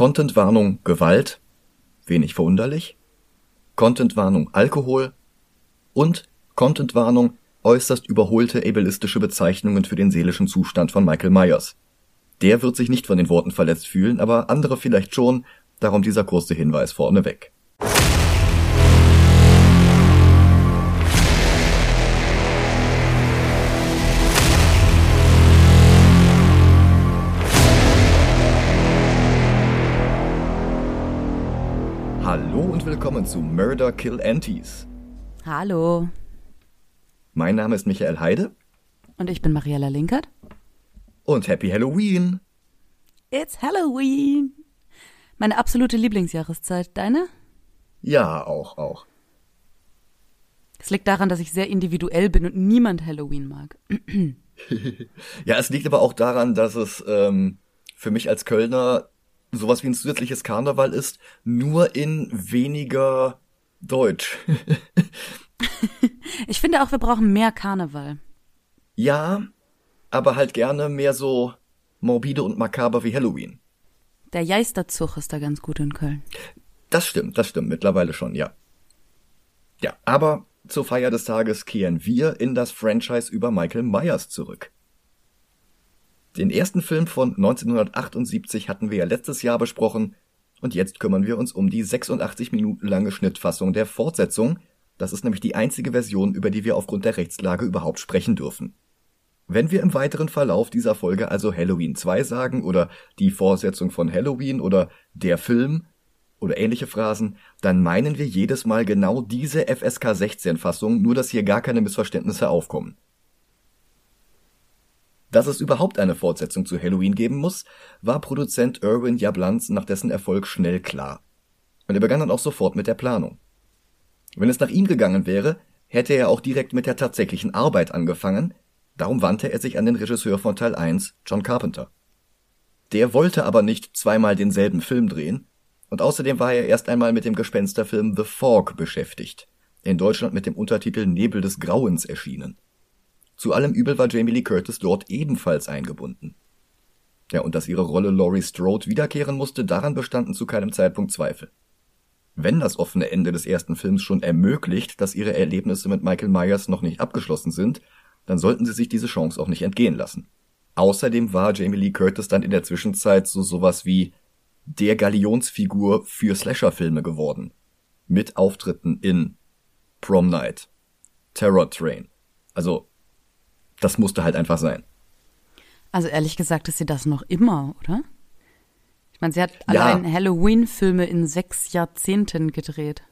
Contentwarnung Gewalt, wenig verwunderlich. Contentwarnung Alkohol und Contentwarnung äußerst überholte ableistische Bezeichnungen für den seelischen Zustand von Michael Myers. Der wird sich nicht von den Worten verletzt fühlen, aber andere vielleicht schon, darum dieser kurze Hinweis vorneweg. Und willkommen zu Murder Kill Antis. Hallo. Mein Name ist Michael Heide. Und ich bin Mariella Linkert. Und Happy Halloween. It's Halloween. Meine absolute Lieblingsjahreszeit. Deine? Ja, auch, auch. Es liegt daran, dass ich sehr individuell bin und niemand Halloween mag. ja, es liegt aber auch daran, dass es ähm, für mich als Kölner sowas wie ein zusätzliches Karneval ist, nur in weniger Deutsch. ich finde auch, wir brauchen mehr Karneval. Ja, aber halt gerne mehr so morbide und makaber wie Halloween. Der Geisterzug ist da ganz gut in Köln. Das stimmt, das stimmt, mittlerweile schon, ja. Ja, aber zur Feier des Tages kehren wir in das Franchise über Michael Myers zurück. Den ersten Film von 1978 hatten wir ja letztes Jahr besprochen und jetzt kümmern wir uns um die 86 Minuten lange Schnittfassung der Fortsetzung. Das ist nämlich die einzige Version, über die wir aufgrund der Rechtslage überhaupt sprechen dürfen. Wenn wir im weiteren Verlauf dieser Folge also Halloween 2 sagen oder die Fortsetzung von Halloween oder der Film oder ähnliche Phrasen, dann meinen wir jedes Mal genau diese FSK 16 Fassung, nur dass hier gar keine Missverständnisse aufkommen. Dass es überhaupt eine Fortsetzung zu Halloween geben muss, war Produzent Irwin Jablans nach dessen Erfolg schnell klar. Und er begann dann auch sofort mit der Planung. Wenn es nach ihm gegangen wäre, hätte er auch direkt mit der tatsächlichen Arbeit angefangen, darum wandte er sich an den Regisseur von Teil 1, John Carpenter. Der wollte aber nicht zweimal denselben Film drehen, und außerdem war er erst einmal mit dem Gespensterfilm The Fog beschäftigt, in Deutschland mit dem Untertitel Nebel des Grauens erschienen. Zu allem Übel war Jamie Lee Curtis dort ebenfalls eingebunden. Ja, und dass ihre Rolle Laurie Strode wiederkehren musste, daran bestanden zu keinem Zeitpunkt Zweifel. Wenn das offene Ende des ersten Films schon ermöglicht, dass ihre Erlebnisse mit Michael Myers noch nicht abgeschlossen sind, dann sollten sie sich diese Chance auch nicht entgehen lassen. Außerdem war Jamie Lee Curtis dann in der Zwischenzeit so sowas wie der Galionsfigur für Slasher-Filme geworden. Mit Auftritten in Prom Night, Terror Train. Also das musste halt einfach sein. Also ehrlich gesagt ist sie das noch immer, oder? Ich meine, sie hat ja. allein Halloween-Filme in sechs Jahrzehnten gedreht.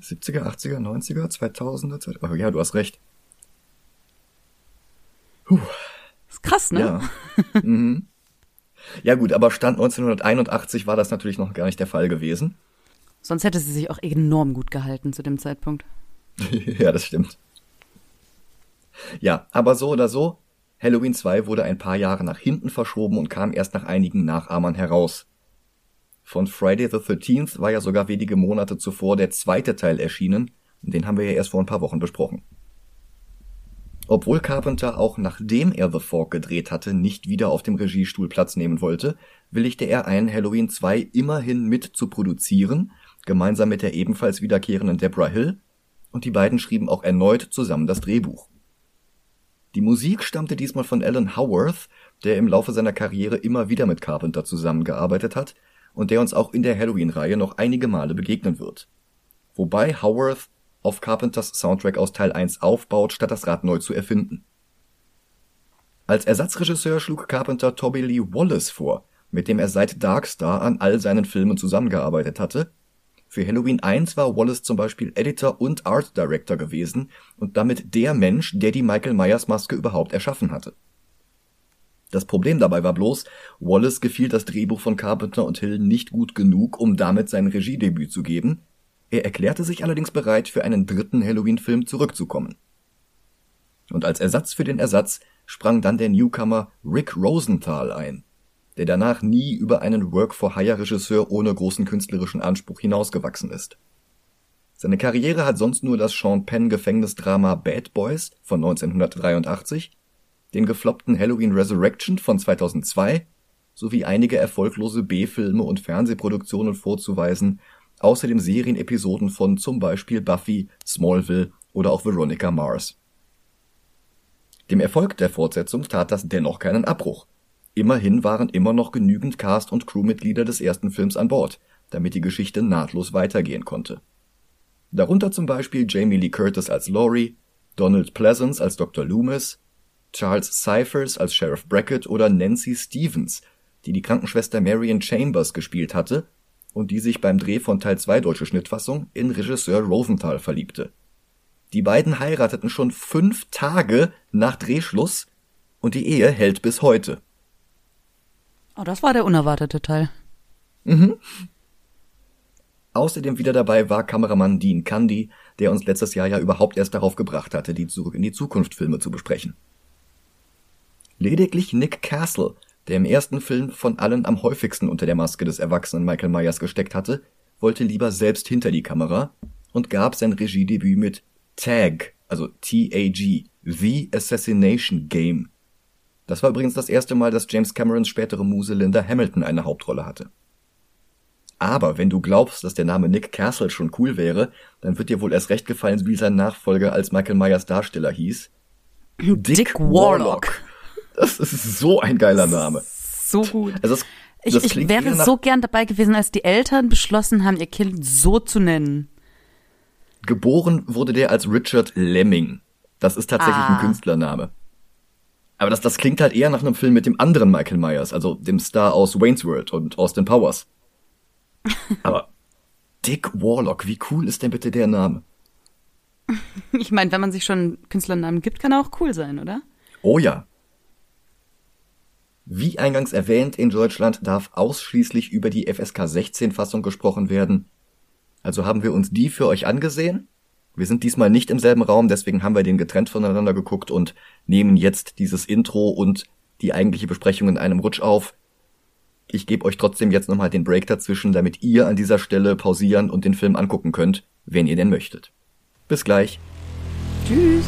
70er, 80er, 90er, 2000er, oh, ja, du hast recht. Puh. ist krass, ne? Ja. mhm. ja gut, aber Stand 1981 war das natürlich noch gar nicht der Fall gewesen. Sonst hätte sie sich auch enorm gut gehalten zu dem Zeitpunkt. ja, das stimmt. Ja, aber so oder so, Halloween 2 wurde ein paar Jahre nach hinten verschoben und kam erst nach einigen Nachahmern heraus. Von Friday the 13th war ja sogar wenige Monate zuvor der zweite Teil erschienen, den haben wir ja erst vor ein paar Wochen besprochen. Obwohl Carpenter auch nachdem er The Fork gedreht hatte, nicht wieder auf dem Regiestuhl Platz nehmen wollte, willigte er ein, Halloween 2 immerhin mit zu produzieren, gemeinsam mit der ebenfalls wiederkehrenden Deborah Hill, und die beiden schrieben auch erneut zusammen das Drehbuch. Die Musik stammte diesmal von Alan Howarth, der im Laufe seiner Karriere immer wieder mit Carpenter zusammengearbeitet hat und der uns auch in der Halloween-Reihe noch einige Male begegnen wird. Wobei Howarth auf Carpenters Soundtrack aus Teil 1 aufbaut, statt das Rad neu zu erfinden. Als Ersatzregisseur schlug Carpenter Toby Lee Wallace vor, mit dem er seit Darkstar an all seinen Filmen zusammengearbeitet hatte für Halloween 1 war Wallace zum Beispiel Editor und Art Director gewesen und damit der Mensch, der die Michael Myers Maske überhaupt erschaffen hatte. Das Problem dabei war bloß, Wallace gefiel das Drehbuch von Carpenter und Hill nicht gut genug, um damit sein Regiedebüt zu geben. Er erklärte sich allerdings bereit, für einen dritten Halloween-Film zurückzukommen. Und als Ersatz für den Ersatz sprang dann der Newcomer Rick Rosenthal ein der danach nie über einen Work-for-Hire-Regisseur ohne großen künstlerischen Anspruch hinausgewachsen ist. Seine Karriere hat sonst nur das Sean Penn Gefängnisdrama Bad Boys von 1983, den gefloppten Halloween Resurrection von 2002 sowie einige erfolglose B-Filme und Fernsehproduktionen vorzuweisen, außerdem Serienepisoden von zum Beispiel Buffy, Smallville oder auch Veronica Mars. Dem Erfolg der Fortsetzung tat das dennoch keinen Abbruch. Immerhin waren immer noch genügend Cast und Crewmitglieder des ersten Films an Bord, damit die Geschichte nahtlos weitergehen konnte. Darunter zum Beispiel Jamie Lee Curtis als Laurie, Donald Pleasance als Dr. Loomis, Charles Cyphers als Sheriff Brackett oder Nancy Stevens, die die Krankenschwester Marion Chambers gespielt hatte und die sich beim Dreh von Teil 2 deutsche Schnittfassung in Regisseur Rosenthal verliebte. Die beiden heirateten schon fünf Tage nach Drehschluss und die Ehe hält bis heute. Oh, das war der unerwartete Teil. Mhm. Außerdem wieder dabei war Kameramann Dean Candy, der uns letztes Jahr ja überhaupt erst darauf gebracht hatte, die Zurück in die Zukunft Filme zu besprechen. Lediglich Nick Castle, der im ersten Film von allen am häufigsten unter der Maske des erwachsenen Michael Myers gesteckt hatte, wollte lieber selbst hinter die Kamera und gab sein Regiedebüt mit Tag, also T-A-G, The Assassination Game. Das war übrigens das erste Mal, dass James Camerons spätere Muse Linda Hamilton eine Hauptrolle hatte. Aber wenn du glaubst, dass der Name Nick Castle schon cool wäre, dann wird dir wohl erst recht gefallen, wie sein Nachfolger als Michael Myers Darsteller hieß. Dick, Dick Warlock. Das ist so ein geiler Name. So gut. Also das, ich, das ich wäre so gern dabei gewesen, als die Eltern beschlossen haben, ihr Kind so zu nennen. Geboren wurde der als Richard Lemming. Das ist tatsächlich ah. ein Künstlername. Aber das, das klingt halt eher nach einem Film mit dem anderen Michael Myers, also dem Star aus Wayne's World und Austin Powers. Aber Dick Warlock, wie cool ist denn bitte der Name? Ich meine, wenn man sich schon Künstlernamen gibt, kann er auch cool sein, oder? Oh ja. Wie eingangs erwähnt, in Deutschland darf ausschließlich über die FSK 16 Fassung gesprochen werden. Also haben wir uns die für euch angesehen. Wir sind diesmal nicht im selben Raum, deswegen haben wir den getrennt voneinander geguckt und nehmen jetzt dieses Intro und die eigentliche Besprechung in einem Rutsch auf. Ich gebe euch trotzdem jetzt nochmal den Break dazwischen, damit ihr an dieser Stelle pausieren und den Film angucken könnt, wenn ihr denn möchtet. Bis gleich. Tschüss.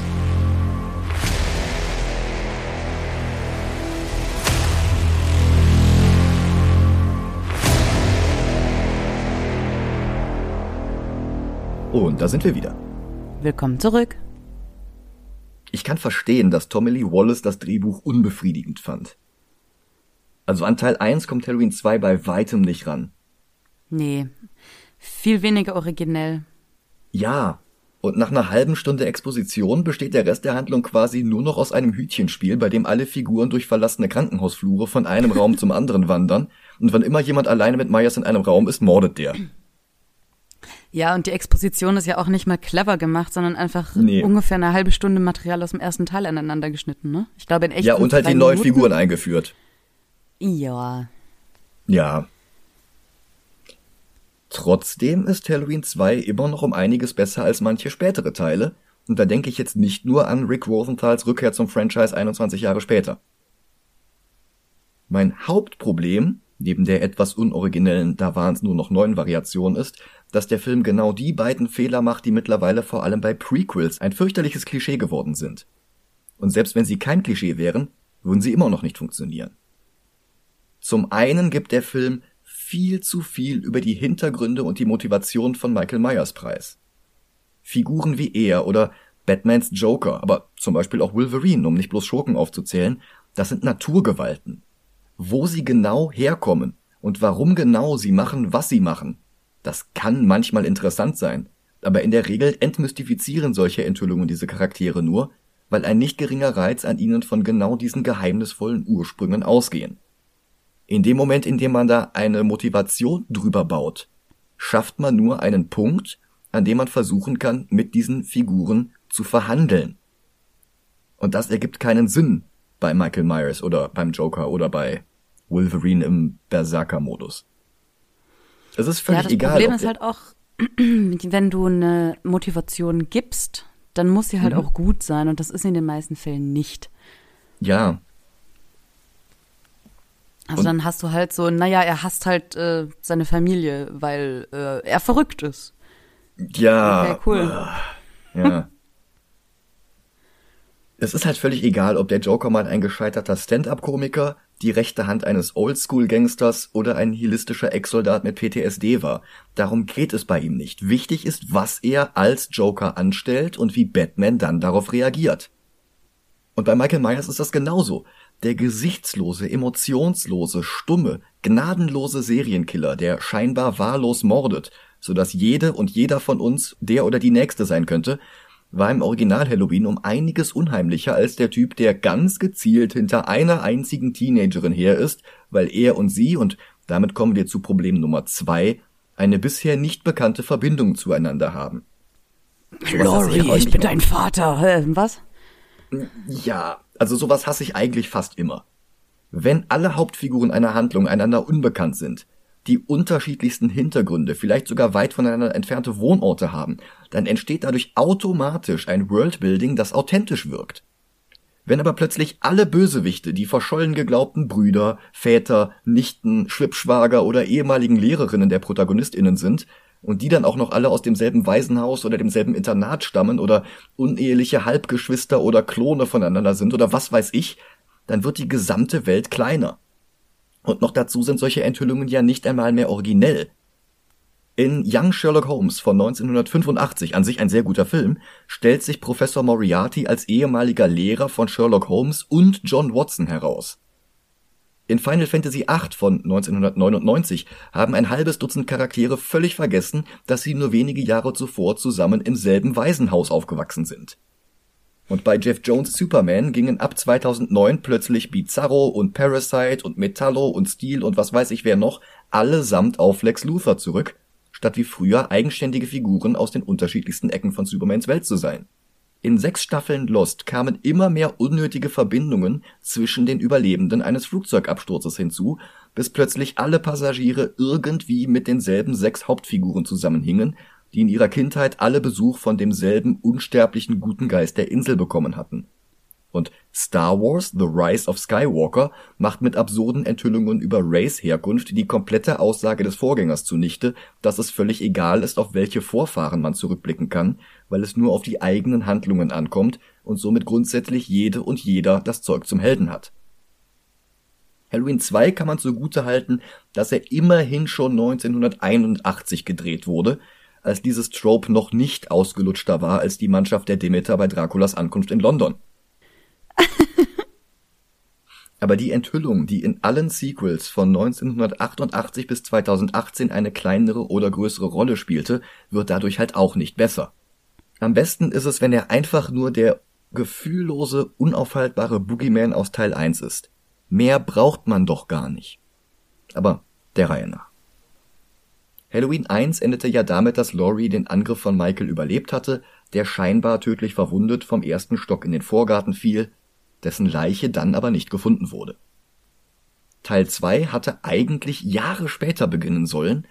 Und da sind wir wieder. Willkommen zurück. Ich kann verstehen, dass Tommy Lee Wallace das Drehbuch unbefriedigend fand. Also an Teil 1 kommt Halloween 2 bei weitem nicht ran. Nee, viel weniger originell. Ja, und nach einer halben Stunde Exposition besteht der Rest der Handlung quasi nur noch aus einem Hütchenspiel, bei dem alle Figuren durch verlassene Krankenhausflure von einem Raum zum anderen wandern, und wenn immer jemand alleine mit Myers in einem Raum ist, mordet der. Ja, und die Exposition ist ja auch nicht mal clever gemacht, sondern einfach nee. ungefähr eine halbe Stunde Material aus dem ersten Teil aneinander geschnitten, ne? Ich glaube in echt. Ja, und halt die neuen Figuren eingeführt. Ja. Ja. Trotzdem ist Halloween 2 immer noch um einiges besser als manche spätere Teile, und da denke ich jetzt nicht nur an Rick Rosenthals Rückkehr zum Franchise 21 Jahre später. Mein Hauptproblem, neben der etwas unoriginellen Da waren's nur noch neun Variation ist, dass der Film genau die beiden Fehler macht, die mittlerweile vor allem bei Prequels ein fürchterliches Klischee geworden sind. Und selbst wenn sie kein Klischee wären, würden sie immer noch nicht funktionieren. Zum einen gibt der Film viel zu viel über die Hintergründe und die Motivation von Michael Myers preis. Figuren wie er oder Batmans Joker, aber zum Beispiel auch Wolverine, um nicht bloß Schurken aufzuzählen, das sind Naturgewalten. Wo sie genau herkommen und warum genau sie machen, was sie machen, das kann manchmal interessant sein, aber in der Regel entmystifizieren solche Enthüllungen diese Charaktere nur, weil ein nicht geringer Reiz an ihnen von genau diesen geheimnisvollen Ursprüngen ausgehen. In dem Moment, in dem man da eine Motivation drüber baut, schafft man nur einen Punkt, an dem man versuchen kann, mit diesen Figuren zu verhandeln. Und das ergibt keinen Sinn bei Michael Myers oder beim Joker oder bei Wolverine im Berserker-Modus. Es ist völlig ja, das egal. Das Problem ist halt auch, wenn du eine Motivation gibst, dann muss sie halt mhm. auch gut sein und das ist in den meisten Fällen nicht. Ja, also und dann hast du halt so, naja, er hasst halt äh, seine Familie, weil äh, er verrückt ist. Ja. Okay, cool. Ja. Es ist halt völlig egal, ob der Joker mal ein gescheiterter Stand-up-Komiker, die rechte Hand eines Oldschool-Gangsters oder ein nihilistischer Ex-Soldat mit PTSD war. Darum geht es bei ihm nicht. Wichtig ist, was er als Joker anstellt und wie Batman dann darauf reagiert. Und bei Michael Myers ist das genauso. Der gesichtslose, emotionslose, stumme, gnadenlose Serienkiller, der scheinbar wahllos mordet, so dass jede und jeder von uns der oder die Nächste sein könnte, war im Original Halloween um einiges unheimlicher als der Typ, der ganz gezielt hinter einer einzigen Teenagerin her ist, weil er und sie, und damit kommen wir zu Problem Nummer zwei, eine bisher nicht bekannte Verbindung zueinander haben. Glory, ich bin dein Vater. Äh, was? Ja, also sowas hasse ich eigentlich fast immer. Wenn alle Hauptfiguren einer Handlung einander unbekannt sind, die unterschiedlichsten Hintergründe, vielleicht sogar weit voneinander entfernte Wohnorte haben, dann entsteht dadurch automatisch ein Worldbuilding, das authentisch wirkt. Wenn aber plötzlich alle Bösewichte die verschollen geglaubten Brüder, Väter, Nichten, Schwibschwager oder ehemaligen Lehrerinnen der Protagonistinnen sind, und die dann auch noch alle aus demselben Waisenhaus oder demselben Internat stammen oder uneheliche Halbgeschwister oder Klone voneinander sind oder was weiß ich, dann wird die gesamte Welt kleiner. Und noch dazu sind solche Enthüllungen ja nicht einmal mehr originell. In Young Sherlock Holmes von 1985, an sich ein sehr guter Film, stellt sich Professor Moriarty als ehemaliger Lehrer von Sherlock Holmes und John Watson heraus. In Final Fantasy VIII von 1999 haben ein halbes Dutzend Charaktere völlig vergessen, dass sie nur wenige Jahre zuvor zusammen im selben Waisenhaus aufgewachsen sind und bei Jeff Jones Superman gingen ab 2009 plötzlich Bizarro und Parasite und Metallo und Steel und was weiß ich wer noch allesamt auf Lex Luthor zurück, statt wie früher eigenständige Figuren aus den unterschiedlichsten Ecken von Supermans Welt zu sein. In sechs Staffeln Lost kamen immer mehr unnötige Verbindungen zwischen den Überlebenden eines Flugzeugabsturzes hinzu, bis plötzlich alle Passagiere irgendwie mit denselben sechs Hauptfiguren zusammenhingen die in ihrer Kindheit alle Besuch von demselben unsterblichen guten Geist der Insel bekommen hatten. Und Star Wars The Rise of Skywalker macht mit absurden Enthüllungen über Rays Herkunft die komplette Aussage des Vorgängers zunichte, dass es völlig egal ist, auf welche Vorfahren man zurückblicken kann, weil es nur auf die eigenen Handlungen ankommt und somit grundsätzlich jede und jeder das Zeug zum Helden hat. Halloween 2 kann man zugute halten, dass er immerhin schon 1981 gedreht wurde, als dieses Trope noch nicht ausgelutschter war als die Mannschaft der Demeter bei Draculas Ankunft in London. Aber die Enthüllung, die in allen Sequels von 1988 bis 2018 eine kleinere oder größere Rolle spielte, wird dadurch halt auch nicht besser. Am besten ist es, wenn er einfach nur der gefühllose, unaufhaltbare Boogeyman aus Teil 1 ist. Mehr braucht man doch gar nicht. Aber der Reihe nach. Halloween 1 endete ja damit, dass Laurie den Angriff von Michael überlebt hatte, der scheinbar tödlich verwundet vom ersten Stock in den Vorgarten fiel, dessen Leiche dann aber nicht gefunden wurde. Teil 2 hatte eigentlich Jahre später beginnen sollen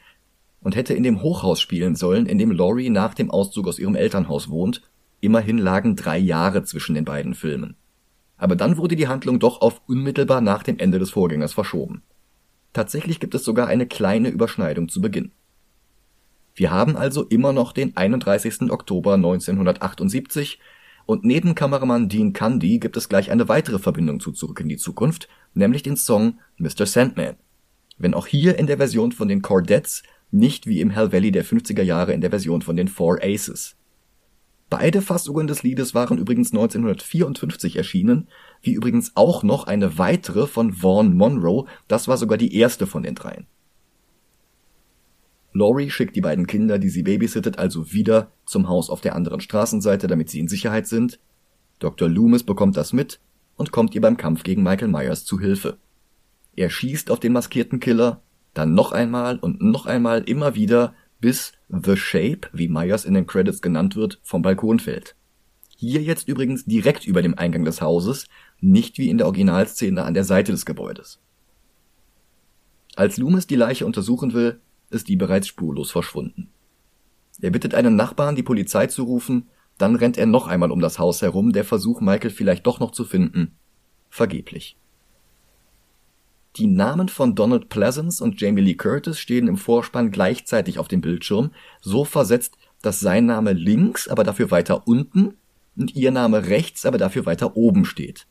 und hätte in dem Hochhaus spielen sollen, in dem Laurie nach dem Auszug aus ihrem Elternhaus wohnt, immerhin lagen drei Jahre zwischen den beiden Filmen. Aber dann wurde die Handlung doch auf unmittelbar nach dem Ende des Vorgängers verschoben. Tatsächlich gibt es sogar eine kleine Überschneidung zu Beginn. Wir haben also immer noch den 31. Oktober 1978 und neben Kameramann Dean Cundy gibt es gleich eine weitere Verbindung zu Zurück in die Zukunft, nämlich den Song Mr. Sandman. Wenn auch hier in der Version von den Cordettes, nicht wie im Hell Valley der 50er Jahre in der Version von den Four Aces. Beide Fassungen des Liedes waren übrigens 1954 erschienen, wie übrigens auch noch eine weitere von Vaughn Monroe, das war sogar die erste von den dreien. Laurie schickt die beiden Kinder, die sie babysittet, also wieder zum Haus auf der anderen Straßenseite, damit sie in Sicherheit sind. Dr. Loomis bekommt das mit und kommt ihr beim Kampf gegen Michael Myers zu Hilfe. Er schießt auf den maskierten Killer, dann noch einmal und noch einmal immer wieder, bis The Shape, wie Myers in den Credits genannt wird, vom Balkon fällt. Hier jetzt übrigens direkt über dem Eingang des Hauses, nicht wie in der Originalszene an der Seite des Gebäudes. Als Loomis die Leiche untersuchen will, ist die bereits spurlos verschwunden. Er bittet einen Nachbarn, die Polizei zu rufen, dann rennt er noch einmal um das Haus herum, der Versuch, Michael vielleicht doch noch zu finden. Vergeblich. Die Namen von Donald Pleasance und Jamie Lee Curtis stehen im Vorspann gleichzeitig auf dem Bildschirm, so versetzt, dass sein Name links, aber dafür weiter unten und ihr Name rechts, aber dafür weiter oben steht.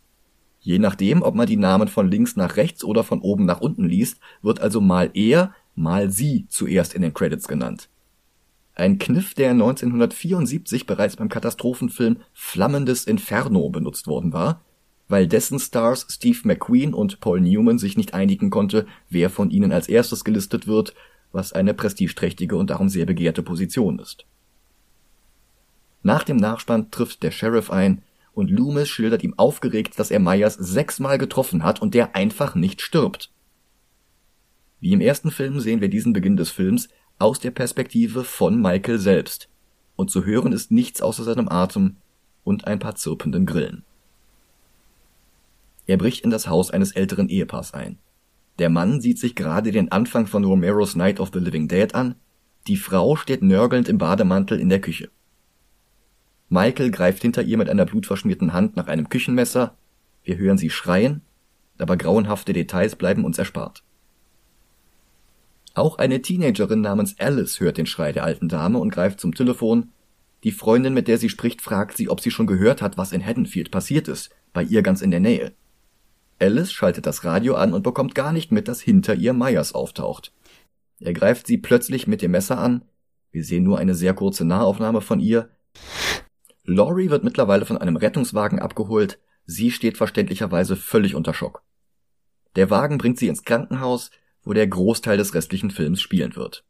Je nachdem, ob man die Namen von links nach rechts oder von oben nach unten liest, wird also mal er, mal sie zuerst in den Credits genannt. Ein Kniff, der 1974 bereits beim Katastrophenfilm Flammendes Inferno benutzt worden war, weil dessen Stars Steve McQueen und Paul Newman sich nicht einigen konnte, wer von ihnen als erstes gelistet wird, was eine prestigeträchtige und darum sehr begehrte Position ist. Nach dem Nachspann trifft der Sheriff ein und Loomis schildert ihm aufgeregt, dass er Myers sechsmal getroffen hat und der einfach nicht stirbt. Wie im ersten Film sehen wir diesen Beginn des Films aus der Perspektive von Michael selbst und zu hören ist nichts außer seinem Atem und ein paar zirpenden Grillen. Er bricht in das Haus eines älteren Ehepaars ein. Der Mann sieht sich gerade den Anfang von Romeros Night of the Living Dead an, die Frau steht nörgelnd im Bademantel in der Küche. Michael greift hinter ihr mit einer blutverschmierten Hand nach einem Küchenmesser. Wir hören sie schreien, aber grauenhafte Details bleiben uns erspart. Auch eine Teenagerin namens Alice hört den Schrei der alten Dame und greift zum Telefon. Die Freundin, mit der sie spricht, fragt sie, ob sie schon gehört hat, was in Haddonfield passiert ist, bei ihr ganz in der Nähe. Alice schaltet das Radio an und bekommt gar nicht mit, dass hinter ihr Myers auftaucht. Er greift sie plötzlich mit dem Messer an. Wir sehen nur eine sehr kurze Nahaufnahme von ihr. Laurie wird mittlerweile von einem Rettungswagen abgeholt. Sie steht verständlicherweise völlig unter Schock. Der Wagen bringt sie ins Krankenhaus, wo der Großteil des restlichen Films spielen wird.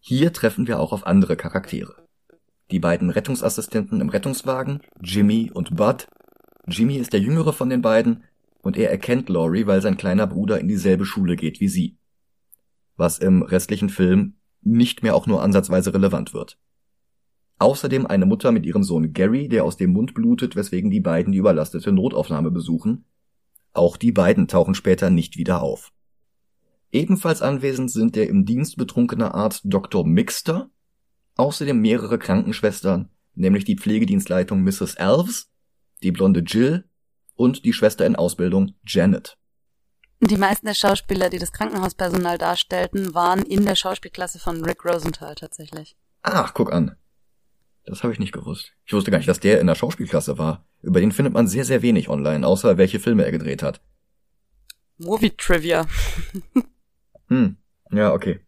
Hier treffen wir auch auf andere Charaktere. Die beiden Rettungsassistenten im Rettungswagen, Jimmy und Bud. Jimmy ist der jüngere von den beiden und er erkennt Laurie, weil sein kleiner Bruder in dieselbe Schule geht wie sie. Was im restlichen Film nicht mehr auch nur ansatzweise relevant wird. Außerdem eine Mutter mit ihrem Sohn Gary, der aus dem Mund blutet, weswegen die beiden die überlastete Notaufnahme besuchen. Auch die beiden tauchen später nicht wieder auf. Ebenfalls anwesend sind der im Dienst betrunkene Arzt Dr. Mixter, außerdem mehrere Krankenschwestern, nämlich die Pflegedienstleitung Mrs. Alves, die blonde Jill und die Schwester in Ausbildung Janet. Die meisten der Schauspieler, die das Krankenhauspersonal darstellten, waren in der Schauspielklasse von Rick Rosenthal tatsächlich. Ach, guck an. Das habe ich nicht gewusst. Ich wusste gar nicht, dass der in der Schauspielklasse war. Über den findet man sehr, sehr wenig online, außer welche Filme er gedreht hat. Movie Trivia. hm, ja, okay.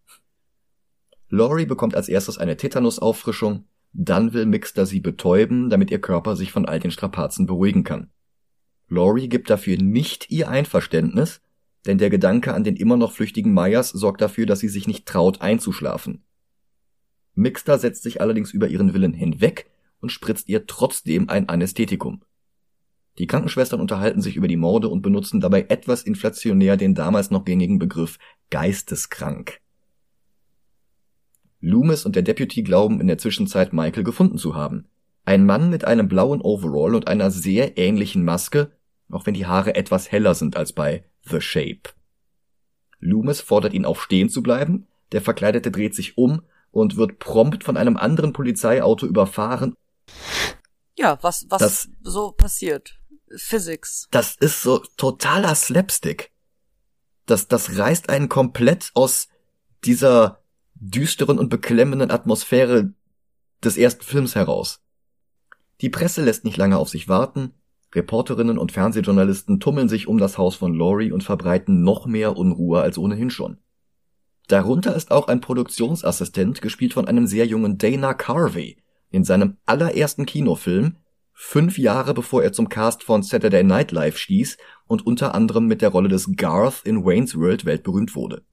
Laurie bekommt als erstes eine Tetanusauffrischung, dann will Mixter sie betäuben, damit ihr Körper sich von all den Strapazen beruhigen kann. Laurie gibt dafür nicht ihr Einverständnis, denn der Gedanke an den immer noch flüchtigen Myers sorgt dafür, dass sie sich nicht traut einzuschlafen. Mixter setzt sich allerdings über ihren Willen hinweg und spritzt ihr trotzdem ein Anästhetikum. Die Krankenschwestern unterhalten sich über die Morde und benutzen dabei etwas inflationär den damals noch gängigen Begriff geisteskrank. Loomis und der Deputy glauben in der Zwischenzeit Michael gefunden zu haben. Ein Mann mit einem blauen Overall und einer sehr ähnlichen Maske, auch wenn die Haare etwas heller sind als bei The Shape. Loomis fordert ihn auf stehen zu bleiben, der Verkleidete dreht sich um und wird prompt von einem anderen Polizeiauto überfahren. Ja, was, was das, so passiert. Physics. Das ist so totaler Slapstick. Das, das reißt einen komplett aus dieser düsteren und beklemmenden Atmosphäre des ersten Films heraus. Die Presse lässt nicht lange auf sich warten. Reporterinnen und Fernsehjournalisten tummeln sich um das Haus von Laurie und verbreiten noch mehr Unruhe als ohnehin schon. Darunter ist auch ein Produktionsassistent, gespielt von einem sehr jungen Dana Carvey, in seinem allerersten Kinofilm, fünf Jahre bevor er zum Cast von Saturday Night Live stieß und unter anderem mit der Rolle des Garth in Wayne's World weltberühmt wurde.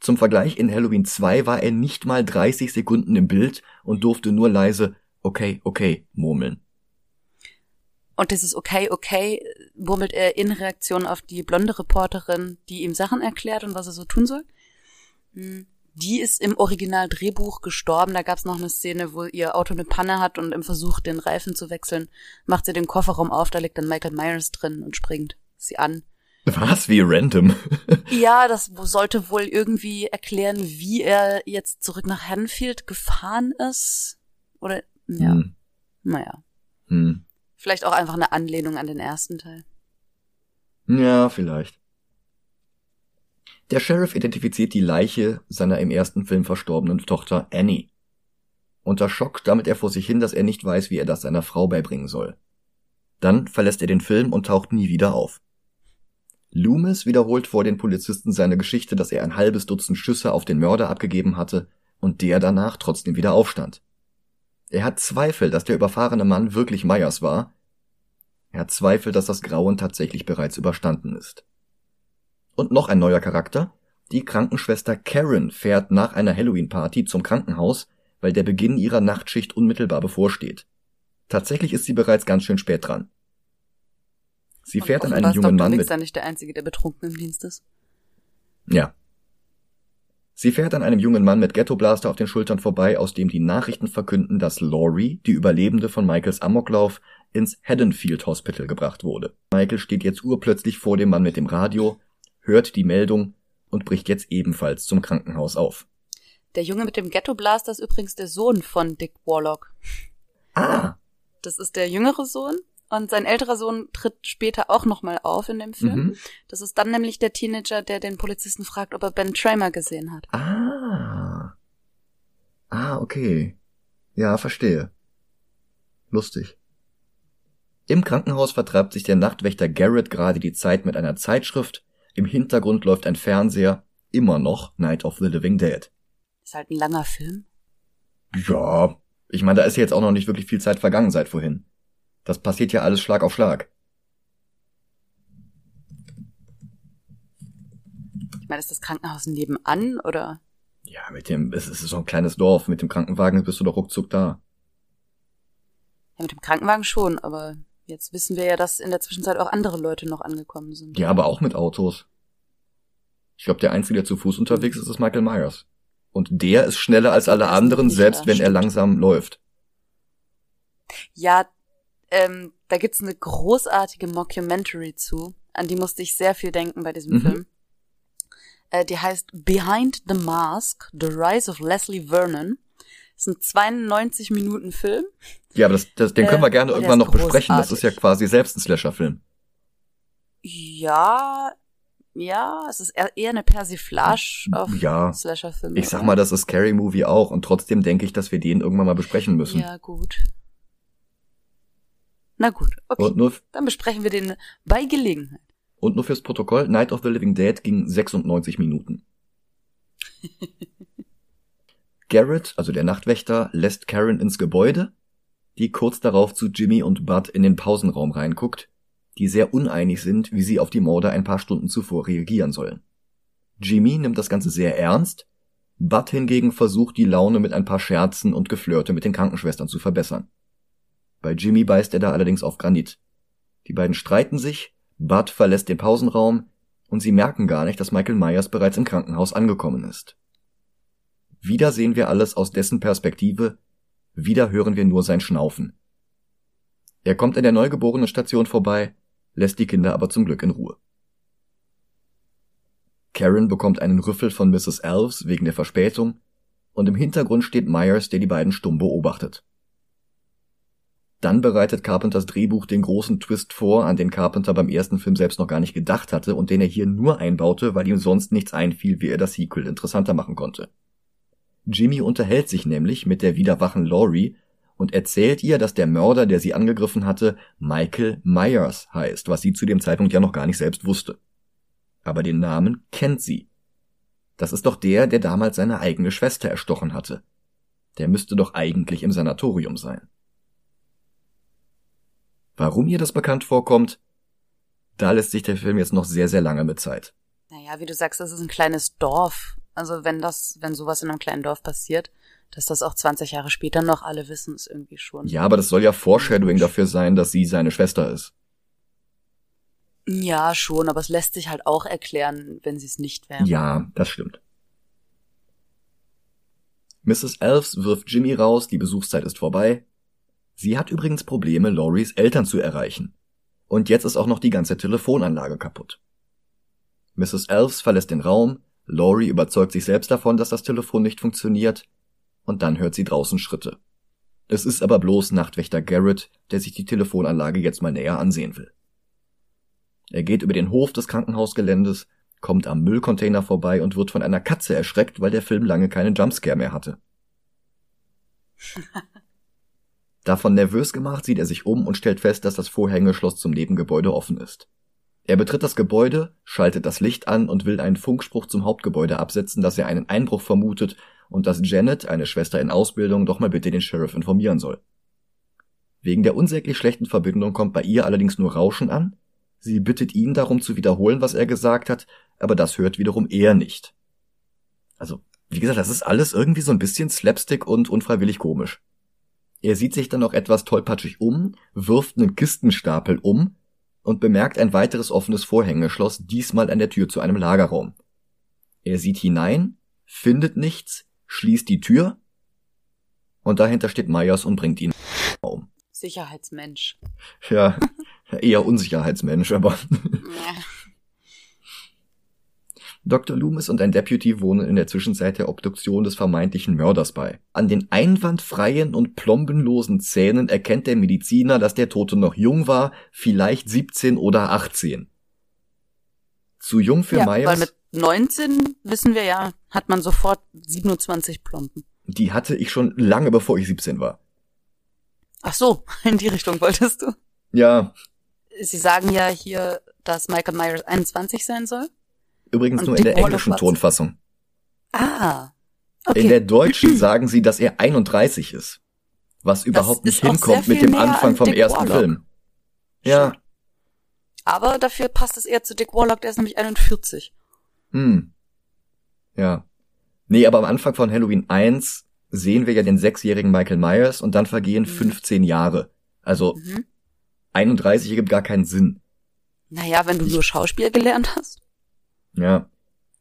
Zum Vergleich in Halloween 2 war er nicht mal 30 Sekunden im Bild und durfte nur leise okay, okay murmeln. Und dieses okay, okay murmelt er in Reaktion auf die blonde Reporterin, die ihm Sachen erklärt und was er so tun soll? Die ist im Original-Drehbuch gestorben. Da gab es noch eine Szene, wo ihr Auto eine Panne hat und im Versuch, den Reifen zu wechseln, macht sie den Kofferraum auf, da liegt dann Michael Myers drin und springt sie an. Was? Wie random? ja, das sollte wohl irgendwie erklären, wie er jetzt zurück nach Hanfield gefahren ist. Oder, ja. Hm. Naja. Hm. Vielleicht auch einfach eine Anlehnung an den ersten Teil. Ja, vielleicht. Der Sheriff identifiziert die Leiche seiner im ersten Film verstorbenen Tochter Annie. unter Schock damit er vor sich hin, dass er nicht weiß, wie er das seiner Frau beibringen soll. Dann verlässt er den Film und taucht nie wieder auf. Loomis wiederholt vor den Polizisten seine Geschichte, dass er ein halbes Dutzend Schüsse auf den Mörder abgegeben hatte und der danach trotzdem wieder aufstand. Er hat Zweifel, dass der überfahrene Mann wirklich Myers war. Er hat Zweifel, dass das Grauen tatsächlich bereits überstanden ist. Und noch ein neuer Charakter. Die Krankenschwester Karen fährt nach einer Halloween-Party zum Krankenhaus, weil der Beginn ihrer Nachtschicht unmittelbar bevorsteht. Tatsächlich ist sie bereits ganz schön spät dran. Sie fährt an einen jungen Mann mit. Nicht der einzige, der betrunken im Dienst ist. Ja. Sie fährt an einem jungen Mann mit Ghetto-Blaster auf den Schultern vorbei, aus dem die Nachrichten verkünden, dass Laurie, die Überlebende von Michaels Amoklauf, ins Haddonfield Hospital gebracht wurde. Michael steht jetzt urplötzlich vor dem Mann mit dem Radio, hört die Meldung und bricht jetzt ebenfalls zum Krankenhaus auf. Der Junge mit dem Ghetto-Blaster ist übrigens der Sohn von Dick Warlock. Ah. Das ist der jüngere Sohn und sein älterer Sohn tritt später auch nochmal auf in dem Film. Mhm. Das ist dann nämlich der Teenager, der den Polizisten fragt, ob er Ben Tramer gesehen hat. Ah. Ah, okay. Ja, verstehe. Lustig. Im Krankenhaus vertreibt sich der Nachtwächter Garrett gerade die Zeit mit einer Zeitschrift. Im Hintergrund läuft ein Fernseher. Immer noch Night of the Living Dead. Ist halt ein langer Film. Ja. Ich meine, da ist jetzt auch noch nicht wirklich viel Zeit vergangen seit vorhin. Das passiert ja alles Schlag auf Schlag. Ich meine, ist das Krankenhaus nebenan oder? Ja, mit dem, es ist so ein kleines Dorf. Mit dem Krankenwagen bist du doch ruckzuck da. Ja, mit dem Krankenwagen schon, aber jetzt wissen wir ja, dass in der Zwischenzeit auch andere Leute noch angekommen sind. Ja, aber auch mit Autos. Ich glaube, der Einzige, der zu Fuß unterwegs ist, ist Michael Myers. Und der ist schneller als alle anderen, selbst wenn er langsam läuft. Ja, ähm, da gibt's eine großartige Mockumentary zu, an die musste ich sehr viel denken bei diesem mhm. Film. Äh, die heißt Behind the Mask, The Rise of Leslie Vernon. Das ist ein 92 Minuten Film. Ja, aber das, das, den können wir äh, gerne irgendwann noch großartig. besprechen. Das ist ja quasi selbst ein Slasher-Film. Ja, ja, es ist eher eine Persiflage auf ja. Slasher-Filme. Ich sag mal, das ist Scary Movie auch und trotzdem denke ich, dass wir den irgendwann mal besprechen müssen. Ja, gut. Na gut, okay. Und nur Dann besprechen wir den bei Gelegenheit. Und nur fürs Protokoll, Night of the Living Dead ging 96 Minuten. Garrett, also der Nachtwächter, lässt Karen ins Gebäude, die kurz darauf zu Jimmy und Bud in den Pausenraum reinguckt, die sehr uneinig sind, wie sie auf die Morde ein paar Stunden zuvor reagieren sollen. Jimmy nimmt das Ganze sehr ernst, Bud hingegen versucht die Laune mit ein paar Scherzen und Geflirte mit den Krankenschwestern zu verbessern. Bei Jimmy beißt er da allerdings auf Granit. Die beiden streiten sich, Bud verlässt den Pausenraum und sie merken gar nicht, dass Michael Myers bereits im Krankenhaus angekommen ist. Wieder sehen wir alles aus dessen Perspektive, wieder hören wir nur sein Schnaufen. Er kommt in der neugeborenen Station vorbei, lässt die Kinder aber zum Glück in Ruhe. Karen bekommt einen Rüffel von Mrs. Elves wegen der Verspätung und im Hintergrund steht Myers, der die beiden stumm beobachtet. Dann bereitet Carpenters Drehbuch den großen Twist vor, an den Carpenter beim ersten Film selbst noch gar nicht gedacht hatte und den er hier nur einbaute, weil ihm sonst nichts einfiel, wie er das Sequel interessanter machen konnte. Jimmy unterhält sich nämlich mit der wiederwachen Laurie und erzählt ihr, dass der Mörder, der sie angegriffen hatte, Michael Myers heißt, was sie zu dem Zeitpunkt ja noch gar nicht selbst wusste. Aber den Namen kennt sie. Das ist doch der, der damals seine eigene Schwester erstochen hatte. Der müsste doch eigentlich im Sanatorium sein. Warum ihr das bekannt vorkommt, da lässt sich der Film jetzt noch sehr, sehr lange mit Zeit. Naja, wie du sagst, das ist ein kleines Dorf. Also wenn das, wenn sowas in einem kleinen Dorf passiert, dass das auch 20 Jahre später noch alle wissen, ist irgendwie schon. Ja, aber das soll ja Foreshadowing dafür sein, dass sie seine Schwester ist. Ja, schon, aber es lässt sich halt auch erklären, wenn sie es nicht wäre. Ja, das stimmt. Mrs. Elves wirft Jimmy raus, die Besuchszeit ist vorbei. Sie hat übrigens Probleme, Loris Eltern zu erreichen. Und jetzt ist auch noch die ganze Telefonanlage kaputt. Mrs. Elves verlässt den Raum, Laurie überzeugt sich selbst davon, dass das Telefon nicht funktioniert, und dann hört sie draußen Schritte. Es ist aber bloß Nachtwächter Garrett, der sich die Telefonanlage jetzt mal näher ansehen will. Er geht über den Hof des Krankenhausgeländes, kommt am Müllcontainer vorbei und wird von einer Katze erschreckt, weil der Film lange keinen Jumpscare mehr hatte. Davon nervös gemacht sieht er sich um und stellt fest, dass das Vorhängeschloss zum Nebengebäude offen ist. Er betritt das Gebäude, schaltet das Licht an und will einen Funkspruch zum Hauptgebäude absetzen, dass er einen Einbruch vermutet und dass Janet, eine Schwester in Ausbildung, doch mal bitte den Sheriff informieren soll. Wegen der unsäglich schlechten Verbindung kommt bei ihr allerdings nur Rauschen an. Sie bittet ihn darum zu wiederholen, was er gesagt hat, aber das hört wiederum er nicht. Also, wie gesagt, das ist alles irgendwie so ein bisschen Slapstick und unfreiwillig komisch. Er sieht sich dann noch etwas tollpatschig um, wirft einen Kistenstapel um und bemerkt ein weiteres offenes Vorhängeschloss, diesmal an der Tür zu einem Lagerraum. Er sieht hinein, findet nichts, schließt die Tür und dahinter steht Myers und bringt ihn um. Sicherheitsmensch. Ja, eher Unsicherheitsmensch, aber. Ja. Dr. Loomis und ein Deputy wohnen in der Zwischenzeit der Obduktion des vermeintlichen Mörders bei. An den einwandfreien und plombenlosen Zähnen erkennt der Mediziner, dass der Tote noch jung war, vielleicht 17 oder 18. Zu jung für ja, Myers. Weil mit 19 wissen wir ja, hat man sofort 27 Plomben. Die hatte ich schon lange bevor ich 17 war. Ach so, in die Richtung wolltest du? Ja. Sie sagen ja hier, dass Michael Myers 21 sein soll. Übrigens nur in der englischen Tonfassung. Ah. Okay. In der deutschen sagen sie, dass er 31 ist. Was überhaupt nicht hinkommt mit dem Anfang vom Dick ersten Warlock. Film. Ja. Aber dafür passt es eher zu Dick Warlock, der ist nämlich 41. Hm. Ja. Nee, aber am Anfang von Halloween 1 sehen wir ja den sechsjährigen Michael Myers und dann vergehen mhm. 15 Jahre. Also mhm. 31 ergibt gar keinen Sinn. Naja, wenn du nur Schauspiel gelernt hast. Ja.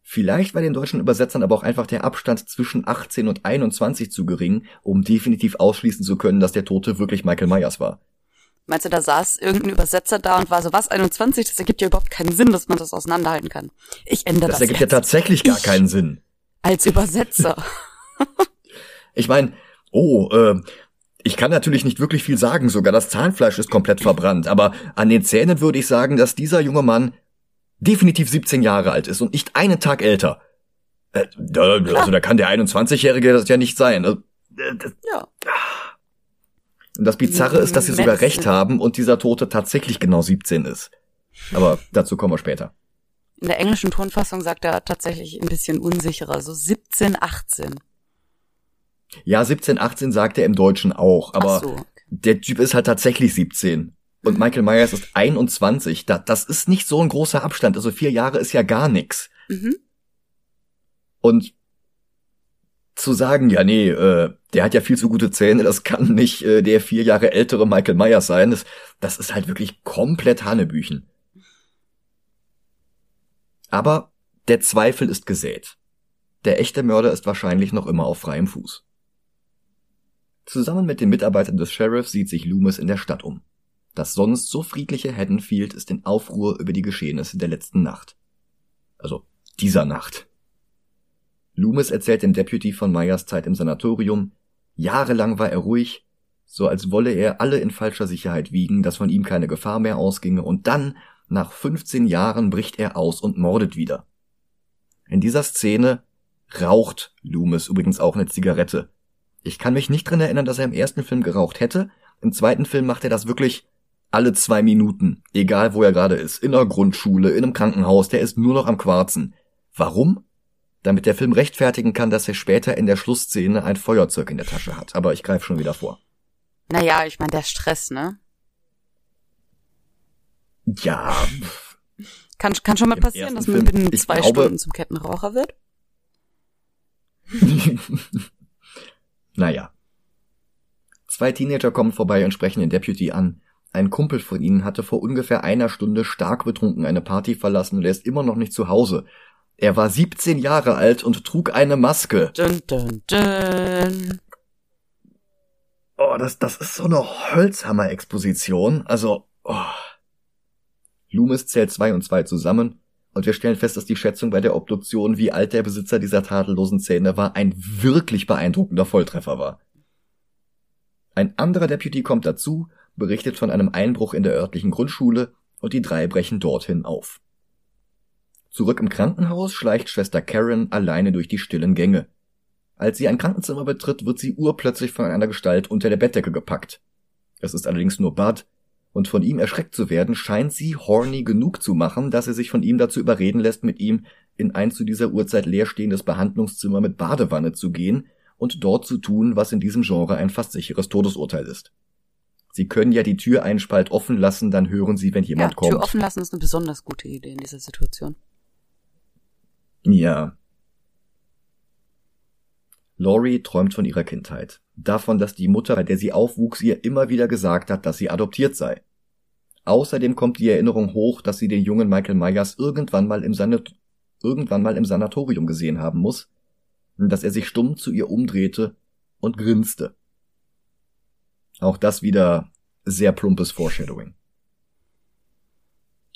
Vielleicht war den deutschen Übersetzern aber auch einfach der Abstand zwischen 18 und 21 zu gering, um definitiv ausschließen zu können, dass der Tote wirklich Michael Myers war. Meinst du, da saß irgendein Übersetzer da und war so, was, 21? Das ergibt ja überhaupt keinen Sinn, dass man das auseinanderhalten kann. Ich ändere das. Das ergibt jetzt. ja tatsächlich gar ich keinen Sinn. Als Übersetzer. ich meine, oh, äh, ich kann natürlich nicht wirklich viel sagen, sogar das Zahnfleisch ist komplett verbrannt, aber an den Zähnen würde ich sagen, dass dieser junge Mann definitiv 17 Jahre alt ist und nicht einen Tag älter. Äh, also da kann der 21-Jährige das ja nicht sein. Also, äh, ja. Und das Bizarre ist, dass sie sogar recht haben und dieser Tote tatsächlich genau 17 ist. Aber dazu kommen wir später. In der englischen Tonfassung sagt er tatsächlich ein bisschen unsicherer, so 17, 18. Ja, 17, 18 sagt er im Deutschen auch, aber so. der Typ ist halt tatsächlich 17 und. Michael Myers ist 21. Da, das ist nicht so ein großer Abstand. Also vier Jahre ist ja gar nix. Mhm. Und zu sagen, ja, nee, äh, der hat ja viel zu gute Zähne, das kann nicht äh, der vier Jahre ältere Michael Myers sein, das, das ist halt wirklich komplett Hanebüchen. Aber der Zweifel ist gesät. Der echte Mörder ist wahrscheinlich noch immer auf freiem Fuß. Zusammen mit den Mitarbeitern des Sheriffs sieht sich Loomis in der Stadt um. Das sonst so friedliche Haddonfield ist in Aufruhr über die Geschehnisse der letzten Nacht. Also dieser Nacht. Loomis erzählt dem Deputy von Meyers Zeit im Sanatorium, jahrelang war er ruhig, so als wolle er alle in falscher Sicherheit wiegen, dass von ihm keine Gefahr mehr ausginge, und dann, nach 15 Jahren, bricht er aus und mordet wieder. In dieser Szene raucht Loomis übrigens auch eine Zigarette. Ich kann mich nicht dran erinnern, dass er im ersten Film geraucht hätte. Im zweiten Film macht er das wirklich alle zwei Minuten, egal wo er gerade ist, in der Grundschule, in einem Krankenhaus, der ist nur noch am Quarzen. Warum? Damit der Film rechtfertigen kann, dass er später in der Schlussszene ein Feuerzeug in der Tasche hat. Aber ich greife schon wieder vor. Naja, ich meine, der Stress, ne? Ja. Kann, kann schon mal passieren, dass man binnen zwei glaube, Stunden zum Kettenraucher wird? naja. Zwei Teenager kommen vorbei und sprechen den Deputy an. Ein Kumpel von ihnen hatte vor ungefähr einer Stunde stark betrunken eine Party verlassen und er ist immer noch nicht zu Hause. Er war 17 Jahre alt und trug eine Maske. Dun, dun, dun. Oh, das, das ist so eine Holzhammer-Exposition. Also, oh. Loomis zählt zwei und zwei zusammen und wir stellen fest, dass die Schätzung bei der Obduktion, wie alt der Besitzer dieser tadellosen Zähne war, ein wirklich beeindruckender Volltreffer war. Ein anderer Deputy kommt dazu berichtet von einem Einbruch in der örtlichen Grundschule und die drei brechen dorthin auf. Zurück im Krankenhaus schleicht Schwester Karen alleine durch die stillen Gänge. Als sie ein Krankenzimmer betritt, wird sie urplötzlich von einer Gestalt unter der Bettdecke gepackt. Es ist allerdings nur Bud, und von ihm erschreckt zu werden, scheint sie horny genug zu machen, dass sie sich von ihm dazu überreden lässt, mit ihm in ein zu dieser Uhrzeit leerstehendes Behandlungszimmer mit Badewanne zu gehen und dort zu tun, was in diesem Genre ein fast sicheres Todesurteil ist. Sie können ja die Tür einen Spalt offen lassen, dann hören Sie, wenn jemand ja, kommt. Tür offen lassen ist eine besonders gute Idee in dieser Situation. Ja. Laurie träumt von ihrer Kindheit. Davon, dass die Mutter, bei der sie aufwuchs, ihr immer wieder gesagt hat, dass sie adoptiert sei. Außerdem kommt die Erinnerung hoch, dass sie den jungen Michael Myers irgendwann mal im, Sanat irgendwann mal im Sanatorium gesehen haben muss, dass er sich stumm zu ihr umdrehte und grinste. Auch das wieder sehr plumpes Foreshadowing.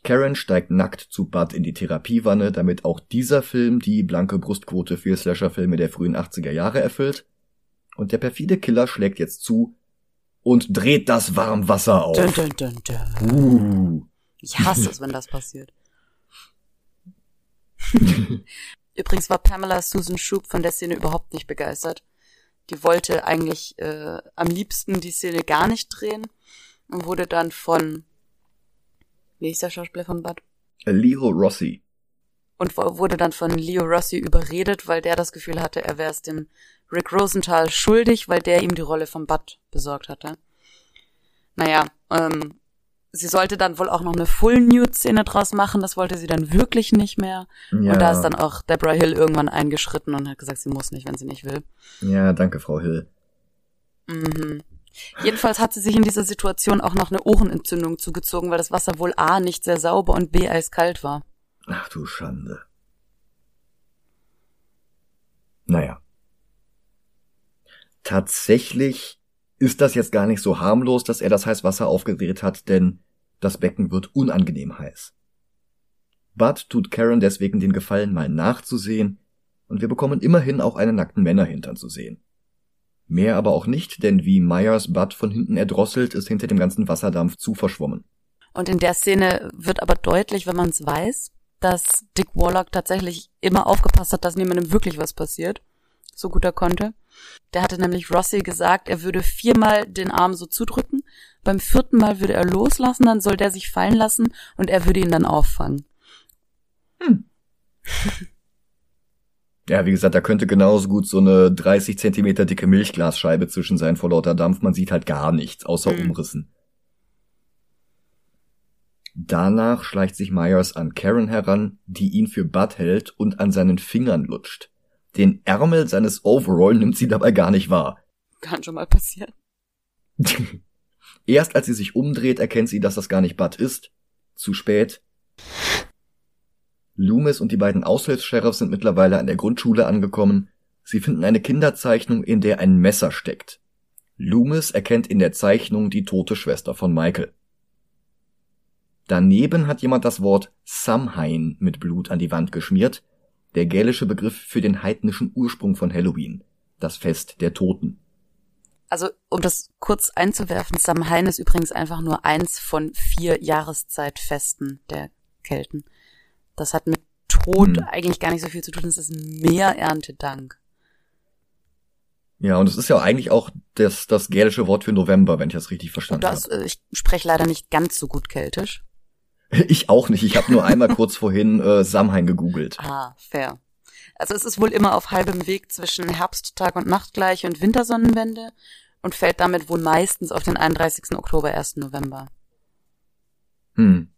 Karen steigt nackt zu Bud in die Therapiewanne, damit auch dieser Film die blanke Brustquote für Slasher-Filme der frühen 80er Jahre erfüllt. Und der perfide Killer schlägt jetzt zu und dreht das Warmwasser auf. Dun, dun, dun. Uh. Ich hasse es, wenn das passiert. Übrigens war Pamela Susan Schub von der Szene überhaupt nicht begeistert. Die wollte eigentlich äh, am liebsten die Szene gar nicht drehen und wurde dann von wie ist der Schauspieler von Bud? Leo Rossi. Und wurde dann von Leo Rossi überredet, weil der das Gefühl hatte, er wäre es dem Rick Rosenthal schuldig, weil der ihm die Rolle von Bud besorgt hatte. Naja, ähm, sie sollte dann wohl auch noch eine Full-Nude-Szene draus machen, das wollte sie dann wirklich nicht mehr. Ja. Und da ist dann auch Deborah Hill irgendwann eingeschritten und hat gesagt, sie muss nicht, wenn sie nicht will. Ja, danke, Frau Hill. Mhm. Jedenfalls hat sie sich in dieser Situation auch noch eine Ohrenentzündung zugezogen, weil das Wasser wohl A nicht sehr sauber und B eiskalt war. Ach du Schande. Naja. Tatsächlich ist das jetzt gar nicht so harmlos, dass er das Heißwasser aufgedreht hat, denn das Becken wird unangenehm heiß. Bud tut Karen deswegen den Gefallen, mal nachzusehen, und wir bekommen immerhin auch einen nackten Männerhintern zu sehen. Mehr aber auch nicht, denn wie Myers Bud von hinten erdrosselt, ist hinter dem ganzen Wasserdampf zu verschwommen. Und in der Szene wird aber deutlich, wenn man es weiß, dass Dick Warlock tatsächlich immer aufgepasst hat, dass niemandem wirklich was passiert, so gut er konnte. Der hatte nämlich Rossi gesagt, er würde viermal den Arm so zudrücken, beim vierten Mal würde er loslassen, dann soll der sich fallen lassen und er würde ihn dann auffangen. Hm. Ja, wie gesagt, da könnte genauso gut so eine 30 Zentimeter dicke Milchglasscheibe zwischen sein vor lauter Dampf. Man sieht halt gar nichts, außer Mhm. Umrissen. Danach schleicht sich Myers an Karen heran, die ihn für Bud hält und an seinen Fingern lutscht. Den Ärmel seines Overall nimmt sie dabei gar nicht wahr. Kann schon mal passieren. Erst als sie sich umdreht, erkennt sie, dass das gar nicht Bud ist. Zu spät. Loomis und die beiden Aushilfs-Sheriffs sind mittlerweile an der Grundschule angekommen. Sie finden eine Kinderzeichnung, in der ein Messer steckt. Loomis erkennt in der Zeichnung die tote Schwester von Michael. Daneben hat jemand das Wort Samhain mit Blut an die Wand geschmiert, der gälische Begriff für den heidnischen Ursprung von Halloween, das Fest der Toten. Also, um das kurz einzuwerfen, Samhain ist übrigens einfach nur eins von vier Jahreszeitfesten der Kelten. Das hat mit Tod Hm. eigentlich gar nicht so viel zu tun, es ist mehr Erntedank. Ja, und es ist ja eigentlich auch das, das gälische Wort für November, wenn ich das richtig verstanden habe. äh, ich spreche leider nicht ganz so gut Keltisch. Ich auch nicht. Ich habe nur einmal kurz vorhin äh, Samhain gegoogelt. Ah, fair. Also es ist wohl immer auf halbem Weg zwischen Herbsttag und Nachtgleiche und Wintersonnenwende und fällt damit wohl meistens auf den 31. Oktober, 1. November. Hm.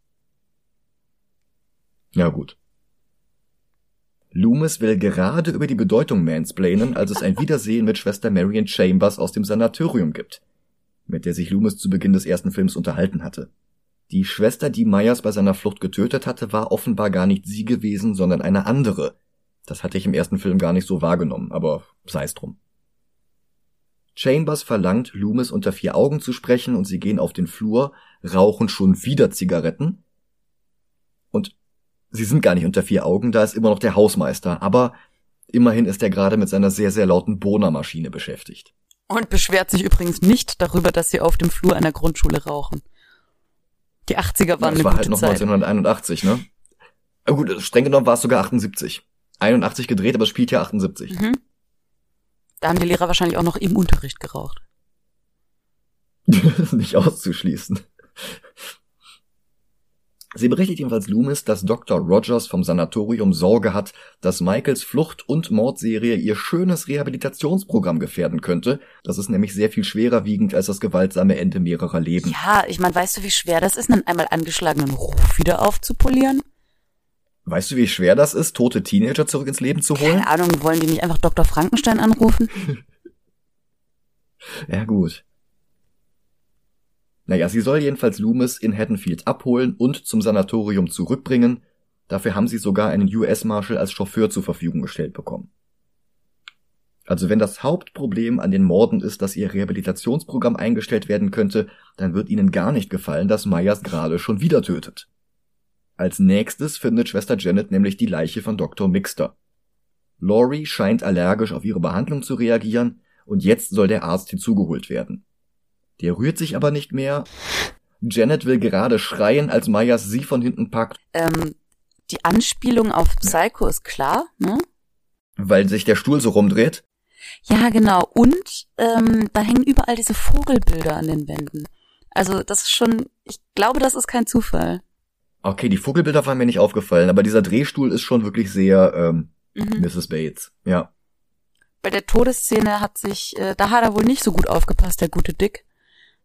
Ja, gut. Loomis will gerade über die Bedeutung mansplainen, als es ein Wiedersehen mit Schwester Marion Chambers aus dem Sanatorium gibt, mit der sich Loomis zu Beginn des ersten Films unterhalten hatte. Die Schwester, die Myers bei seiner Flucht getötet hatte, war offenbar gar nicht sie gewesen, sondern eine andere. Das hatte ich im ersten Film gar nicht so wahrgenommen, aber sei's drum. Chambers verlangt, Loomis unter vier Augen zu sprechen und sie gehen auf den Flur, rauchen schon wieder Zigaretten. Und sie sind gar nicht unter vier Augen, da ist immer noch der Hausmeister, aber immerhin ist er gerade mit seiner sehr, sehr lauten Bohnermaschine beschäftigt. Und beschwert sich übrigens nicht darüber, dass sie auf dem Flur einer Grundschule rauchen. Die 80er waren das eine war halt noch Zeit. 1981, ne? Aber gut, streng genommen war es sogar 78. 81 gedreht, aber es spielt ja 78. Mhm. Da haben die Lehrer wahrscheinlich auch noch im Unterricht geraucht. nicht auszuschließen. Sie berichtet jedenfalls Loomis, dass Dr. Rogers vom Sanatorium Sorge hat, dass Michaels Flucht- und Mordserie ihr schönes Rehabilitationsprogramm gefährden könnte. Das ist nämlich sehr viel schwerer wiegend als das gewaltsame Ende mehrerer Leben. Ja, ich meine, weißt du, wie schwer das ist, einen einmal angeschlagenen Ruf wieder aufzupolieren? Weißt du, wie schwer das ist, tote Teenager zurück ins Leben zu holen? Keine Ahnung, wollen die nicht einfach Dr. Frankenstein anrufen? ja, gut. Naja, sie soll jedenfalls Loomis in Haddonfield abholen und zum Sanatorium zurückbringen. Dafür haben sie sogar einen US-Marshal als Chauffeur zur Verfügung gestellt bekommen. Also wenn das Hauptproblem an den Morden ist, dass ihr Rehabilitationsprogramm eingestellt werden könnte, dann wird ihnen gar nicht gefallen, dass Myers gerade schon wieder tötet. Als nächstes findet Schwester Janet nämlich die Leiche von Dr. Mixter. Laurie scheint allergisch auf ihre Behandlung zu reagieren und jetzt soll der Arzt hinzugeholt werden. Der rührt sich aber nicht mehr. Janet will gerade schreien, als Myers sie von hinten packt. Ähm, die Anspielung auf Psycho ist klar, ne? Weil sich der Stuhl so rumdreht? Ja, genau. Und ähm, da hängen überall diese Vogelbilder an den Wänden. Also das ist schon, ich glaube, das ist kein Zufall. Okay, die Vogelbilder waren mir nicht aufgefallen, aber dieser Drehstuhl ist schon wirklich sehr ähm, mhm. Mrs. Bates. Ja. Bei der Todesszene hat sich, äh, da hat er wohl nicht so gut aufgepasst, der gute Dick.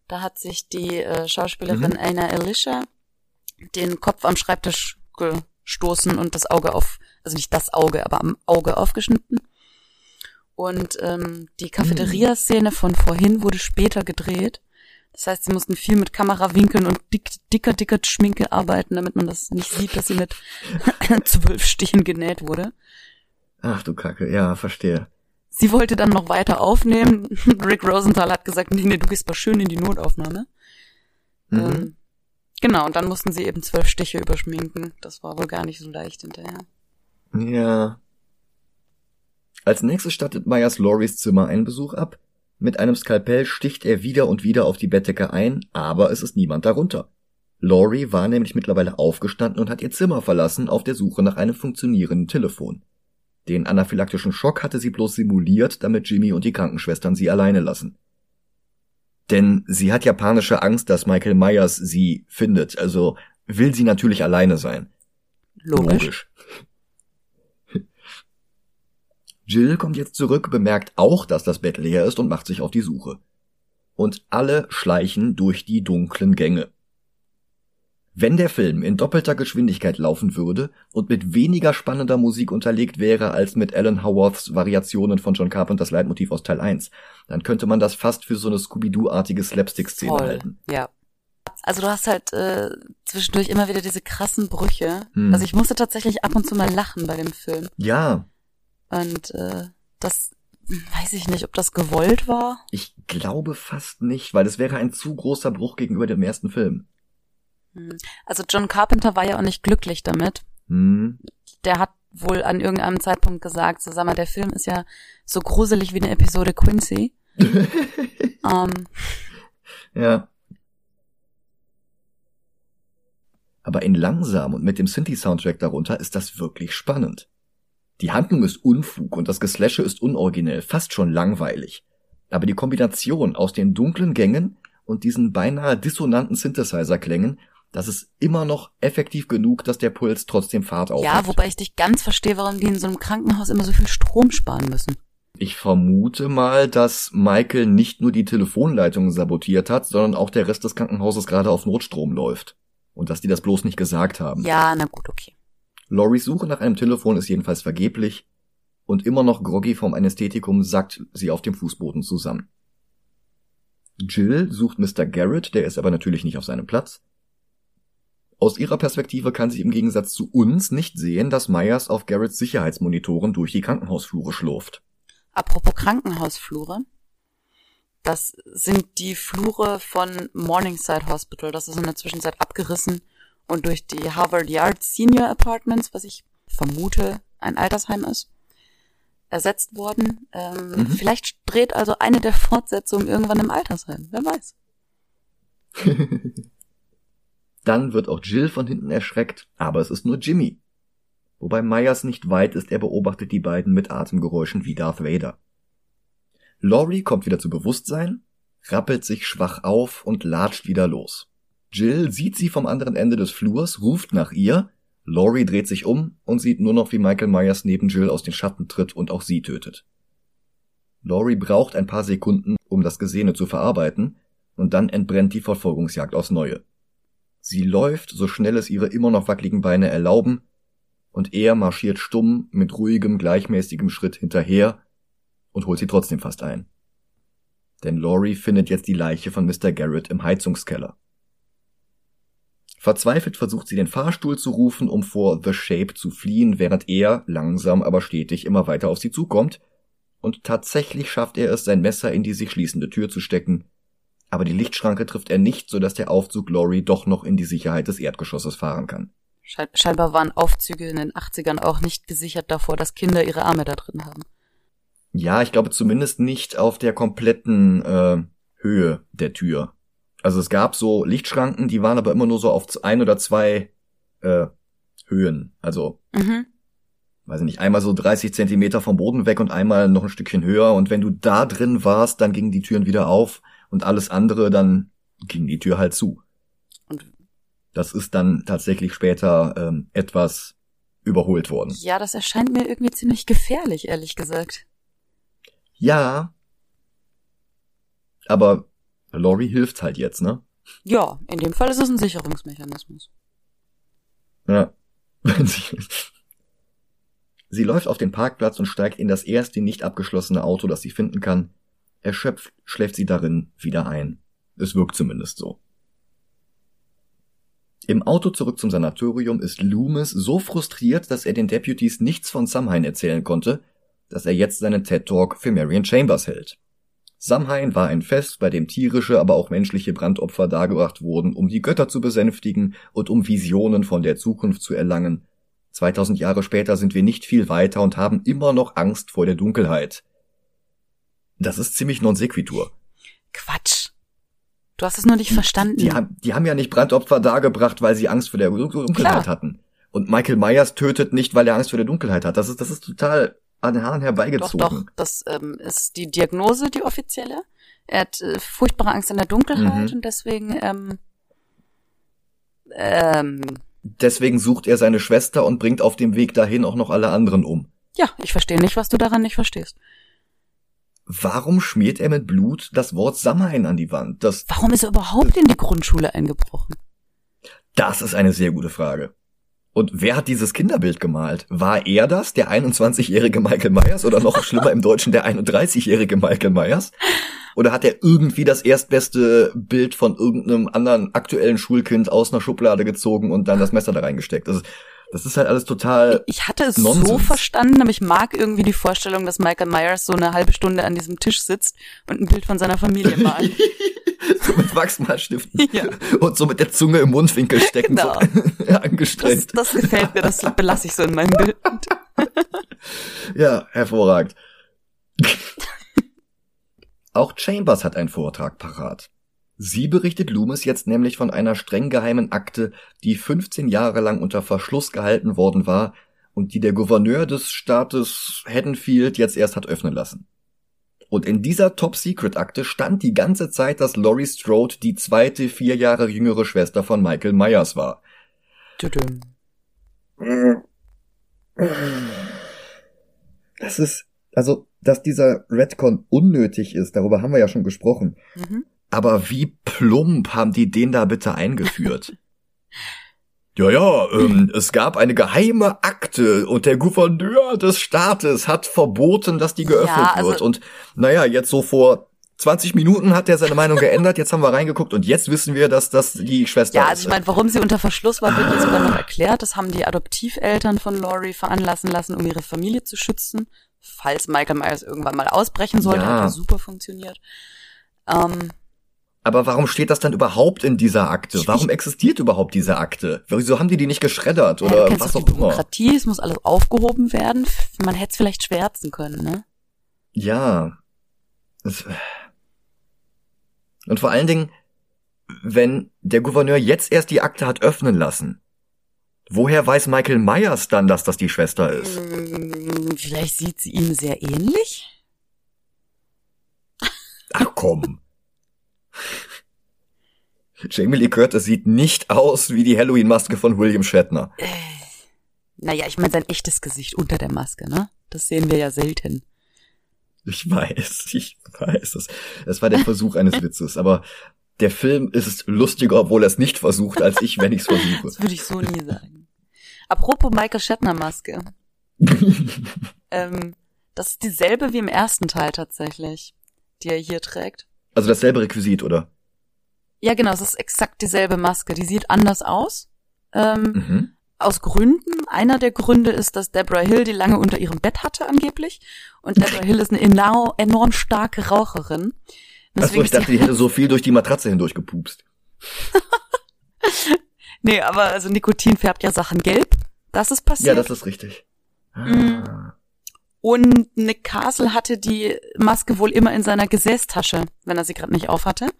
Da hat sich die äh, Schauspielerin mhm. Anna Alicia den Kopf am Schreibtisch gestoßen und das Auge auf, also nicht das Auge, aber am Auge aufgeschnitten. Und ähm, die Cafeteria-Szene von vorhin wurde später gedreht. Das heißt, sie mussten viel mit Kamerawinkeln und dick, dicker, dicker Schminke arbeiten, damit man das nicht sieht, dass sie mit zwölf Stichen genäht wurde. Ach du Kacke, ja, verstehe. Sie wollte dann noch weiter aufnehmen. Rick Rosenthal hat gesagt, nee, nee, du gehst mal schön in die Notaufnahme. Mhm. Ähm, genau, und dann mussten sie eben zwölf Stiche überschminken. Das war wohl gar nicht so leicht hinterher. Ja. Als nächstes stattet Myers Loris Zimmer einen Besuch ab. Mit einem Skalpell sticht er wieder und wieder auf die Bettdecke ein, aber es ist niemand darunter. Laurie war nämlich mittlerweile aufgestanden und hat ihr Zimmer verlassen auf der Suche nach einem funktionierenden Telefon. Den anaphylaktischen Schock hatte sie bloß simuliert, damit Jimmy und die Krankenschwestern sie alleine lassen. Denn sie hat japanische Angst, dass Michael Myers sie findet, also will sie natürlich alleine sein. Logisch. Logisch. Jill kommt jetzt zurück, bemerkt auch, dass das Bett leer ist und macht sich auf die Suche. Und alle schleichen durch die dunklen Gänge. Wenn der Film in doppelter Geschwindigkeit laufen würde und mit weniger spannender Musik unterlegt wäre als mit Alan Howarths Variationen von John Carpenters Leitmotiv aus Teil 1, dann könnte man das fast für so eine Scooby-Doo-artige Slapstick-Szene halten. Ja. Also du hast halt äh, zwischendurch immer wieder diese krassen Brüche. Hm. Also ich musste tatsächlich ab und zu mal lachen bei dem Film. Ja. Und äh, das weiß ich nicht, ob das gewollt war. Ich glaube fast nicht, weil es wäre ein zu großer Bruch gegenüber dem ersten Film. Hm. Also John Carpenter war ja auch nicht glücklich damit. Hm. Der hat wohl an irgendeinem Zeitpunkt gesagt, so sag mal, der Film ist ja so gruselig wie eine Episode Quincy. um. Ähm. Ja. Aber in langsam und mit dem Synthi-Soundtrack darunter ist das wirklich spannend. Die Handlung ist Unfug und das Geslashe ist unoriginell, fast schon langweilig. Aber die Kombination aus den dunklen Gängen und diesen beinahe dissonanten Synthesizer-Klängen das ist immer noch effektiv genug, dass der Puls trotzdem Fahrt aufnimmt. Ja, wobei ich dich ganz verstehe, warum die in so einem Krankenhaus immer so viel Strom sparen müssen. Ich vermute mal, dass Michael nicht nur die Telefonleitungen sabotiert hat, sondern auch der Rest des Krankenhauses gerade auf Notstrom läuft. Und dass die das bloß nicht gesagt haben. Ja, na gut, okay. Loris Suche nach einem Telefon ist jedenfalls vergeblich. Und immer noch groggy vom Anästhetikum sackt sie auf dem Fußboden zusammen. Jill sucht Mr. Garrett, der ist aber natürlich nicht auf seinem Platz. Aus ihrer Perspektive kann sie im Gegensatz zu uns nicht sehen, dass Myers auf Garretts Sicherheitsmonitoren durch die Krankenhausflure schlurft. Apropos Krankenhausflure. Das sind die Flure von Morningside Hospital. Das ist in der Zwischenzeit abgerissen und durch die Harvard Yard Senior Apartments, was ich vermute ein Altersheim ist, ersetzt worden. Ähm, mhm. Vielleicht dreht also eine der Fortsetzungen irgendwann im Altersheim. Wer weiß. Dann wird auch Jill von hinten erschreckt, aber es ist nur Jimmy. Wobei Myers nicht weit ist, er beobachtet die beiden mit Atemgeräuschen wie Darth Vader. Laurie kommt wieder zu Bewusstsein, rappelt sich schwach auf und latscht wieder los. Jill sieht sie vom anderen Ende des Flurs, ruft nach ihr, Laurie dreht sich um und sieht nur noch, wie Michael Myers neben Jill aus den Schatten tritt und auch sie tötet. Laurie braucht ein paar Sekunden, um das Gesehene zu verarbeiten, und dann entbrennt die Verfolgungsjagd aufs Neue. Sie läuft, so schnell es ihre immer noch wackeligen Beine erlauben, und er marschiert stumm mit ruhigem, gleichmäßigem Schritt hinterher und holt sie trotzdem fast ein. Denn Laurie findet jetzt die Leiche von Mr. Garrett im Heizungskeller. Verzweifelt versucht sie den Fahrstuhl zu rufen, um vor The Shape zu fliehen, während er langsam aber stetig immer weiter auf sie zukommt, und tatsächlich schafft er es, sein Messer in die sich schließende Tür zu stecken, aber die Lichtschranke trifft er nicht, sodass der Aufzug Laurie doch noch in die Sicherheit des Erdgeschosses fahren kann. Scheinbar waren Aufzüge in den 80ern auch nicht gesichert davor, dass Kinder ihre Arme da drin haben. Ja, ich glaube zumindest nicht auf der kompletten äh, Höhe der Tür. Also es gab so Lichtschranken, die waren aber immer nur so auf ein oder zwei äh, Höhen. Also, mhm. weiß ich nicht, einmal so 30 Zentimeter vom Boden weg und einmal noch ein Stückchen höher. Und wenn du da drin warst, dann gingen die Türen wieder auf und alles andere, dann ging die Tür halt zu. Und das ist dann tatsächlich später ähm, etwas überholt worden. Ja, das erscheint mir irgendwie ziemlich gefährlich, ehrlich gesagt. Ja. Aber Lori hilft halt jetzt, ne? Ja, in dem Fall ist es ein Sicherungsmechanismus. Ja. sie läuft auf den Parkplatz und steigt in das erste nicht abgeschlossene Auto, das sie finden kann. Erschöpft schläft sie darin wieder ein. Es wirkt zumindest so. Im Auto zurück zum Sanatorium ist Loomis so frustriert, dass er den Deputies nichts von Samhain erzählen konnte, dass er jetzt seinen TED Talk für Marion Chambers hält. Samhain war ein Fest, bei dem tierische, aber auch menschliche Brandopfer dargebracht wurden, um die Götter zu besänftigen und um Visionen von der Zukunft zu erlangen. 2000 Jahre später sind wir nicht viel weiter und haben immer noch Angst vor der Dunkelheit. Das ist ziemlich non sequitur. Quatsch. Du hast es nur nicht verstanden. Die, haben, die haben ja nicht Brandopfer dargebracht, weil sie Angst vor der Dunkelheit Klar. hatten. Und Michael Myers tötet nicht, weil er Angst vor der Dunkelheit hat. Das ist, das ist total an den Haaren herbeigezogen. Doch, doch, das ähm, ist die Diagnose, die offizielle. Er hat äh, furchtbare Angst in der Dunkelheit mhm. und deswegen ähm, ähm, Deswegen sucht er seine Schwester und bringt auf dem Weg dahin auch noch alle anderen um. Ja, ich verstehe nicht, was du daran nicht verstehst. Warum schmiert er mit Blut das Wort Samhain an die Wand? Das Warum ist er überhaupt in die Grundschule eingebrochen? Das ist eine sehr gute Frage. Und wer hat dieses Kinderbild gemalt? War er das, der 21-jährige Michael Myers oder noch schlimmer im Deutschen der 31-jährige Michael Myers? Oder hat er irgendwie das erstbeste Bild von irgendeinem anderen aktuellen Schulkind aus einer Schublade gezogen und dann das Messer da reingesteckt? Ist, das ist halt alles total. Ich hatte es Nonsens. so verstanden, aber ich mag irgendwie die Vorstellung, dass Michael Myers so eine halbe Stunde an diesem Tisch sitzt und ein Bild von seiner Familie malt. so mit Wachsmalstiften ja. und so mit der Zunge im Mundwinkel stecken, genau. so angestrengt. Das, das gefällt mir, das belasse ich so in meinem Bild. ja, hervorragend. Auch Chambers hat einen Vortrag parat. Sie berichtet Loomis jetzt nämlich von einer streng geheimen Akte, die 15 Jahre lang unter Verschluss gehalten worden war und die der Gouverneur des Staates Haddonfield jetzt erst hat öffnen lassen. Und in dieser Top-Secret-Akte stand die ganze Zeit, dass Laurie Strode die zweite, vier Jahre jüngere Schwester von Michael Myers war. Das ist, also, dass dieser Redcon unnötig ist, darüber haben wir ja schon gesprochen. Mhm. Aber wie plump haben die den da bitte eingeführt? Ja, ja, ähm, es gab eine geheime Akte und der Gouverneur des Staates hat verboten, dass die geöffnet ja, also wird. Und naja, jetzt so vor 20 Minuten hat er seine Meinung geändert, jetzt haben wir reingeguckt und jetzt wissen wir, dass das die Schwester ja, ist. Ja, also ich meine, warum sie unter Verschluss war, wird mir sogar noch erklärt. Das haben die Adoptiveltern von Laurie veranlassen lassen, um ihre Familie zu schützen. Falls Michael Myers irgendwann mal ausbrechen sollte, ja. hat ja super funktioniert. Ähm, aber warum steht das dann überhaupt in dieser Akte? Warum existiert überhaupt diese Akte? Wieso haben die die nicht geschreddert oder ja, was auch immer? Demokratie, es muss alles aufgehoben werden. Man hätte es vielleicht schwärzen können, ne? Ja. Und vor allen Dingen, wenn der Gouverneur jetzt erst die Akte hat öffnen lassen, woher weiß Michael Myers dann, dass das die Schwester ist? Hm, vielleicht sieht sie ihm sehr ähnlich? komm. Jamie Lee Curtis sieht nicht aus wie die Halloween-Maske von William Shatner. Äh, naja, ich meine sein echtes Gesicht unter der Maske, ne? Das sehen wir ja selten. Ich weiß, ich weiß. Das, das war der Versuch eines Witzes, aber der Film ist lustiger, obwohl er es nicht versucht, als ich, wenn ich es versuche. Das würde ich so nie sagen. Apropos Michael Shatner Maske. ähm, das ist dieselbe wie im ersten Teil tatsächlich, die er hier trägt. Also dasselbe Requisit, oder? Ja, genau, es ist exakt dieselbe Maske. Die sieht anders aus. Ähm, mhm. Aus Gründen. Einer der Gründe ist, dass Deborah Hill die lange unter ihrem Bett hatte angeblich. Und Deborah Hill ist eine enorm, enorm starke Raucherin. Achso, ich dachte, die hätte so viel durch die Matratze hindurch gepupst. nee, aber also Nikotin färbt ja Sachen gelb. Das ist passiert. Ja, das ist richtig. Mhm. Ah. Und Nick Castle hatte die Maske wohl immer in seiner Gesäßtasche, wenn er sie gerade nicht aufhatte.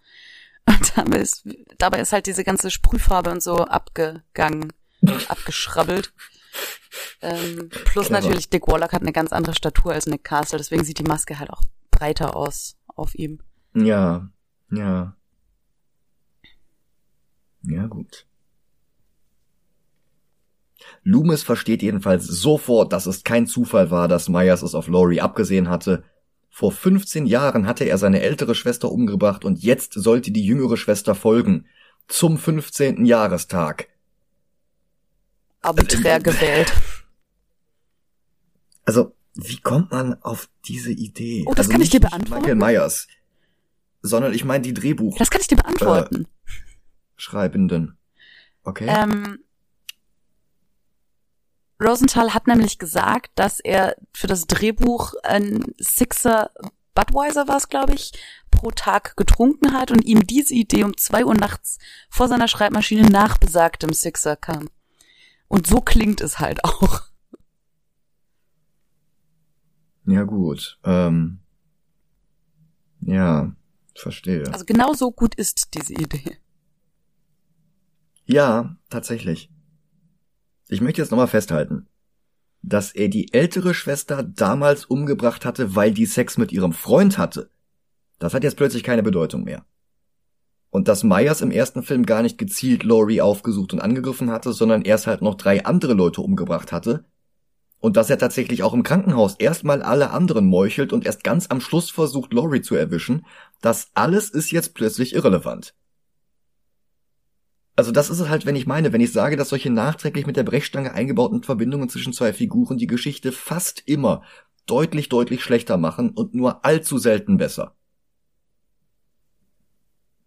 Und dabei ist, dabei ist halt diese ganze Sprühfarbe und so abgegangen, abgeschrabbelt. Ähm, plus Clever. natürlich, Dick Warlock hat eine ganz andere Statur als Nick Castle, deswegen sieht die Maske halt auch breiter aus auf ihm. Ja, ja. Ja, gut. Loomis versteht jedenfalls sofort, dass es kein Zufall war, dass Myers es auf Laurie abgesehen hatte. Vor 15 Jahren hatte er seine ältere Schwester umgebracht und jetzt sollte die jüngere Schwester folgen. Zum 15. Jahrestag. Arbiträr also, gewählt. Also, wie kommt man auf diese Idee? Oh, das also kann ich dir beantworten. Michael Myers, sondern ich meine die Drehbuch. Das kann ich dir beantworten. Äh, Schreibenden. Okay. Ähm, Rosenthal hat nämlich gesagt, dass er für das Drehbuch ein Sixer Budweiser war es, glaube ich, pro Tag getrunken hat und ihm diese Idee um zwei Uhr nachts vor seiner Schreibmaschine nach besagtem Sixer kam. Und so klingt es halt auch. Ja gut. Ähm, ja, verstehe. Also genau so gut ist diese Idee. Ja, tatsächlich. Ich möchte jetzt nochmal festhalten, dass er die ältere Schwester damals umgebracht hatte, weil die Sex mit ihrem Freund hatte. Das hat jetzt plötzlich keine Bedeutung mehr. Und dass Myers im ersten Film gar nicht gezielt Laurie aufgesucht und angegriffen hatte, sondern erst halt noch drei andere Leute umgebracht hatte. Und dass er tatsächlich auch im Krankenhaus erstmal alle anderen meuchelt und erst ganz am Schluss versucht, Laurie zu erwischen, das alles ist jetzt plötzlich irrelevant. Also das ist es halt, wenn ich meine, wenn ich sage, dass solche nachträglich mit der Brechstange eingebauten Verbindungen zwischen zwei Figuren die Geschichte fast immer deutlich, deutlich schlechter machen und nur allzu selten besser.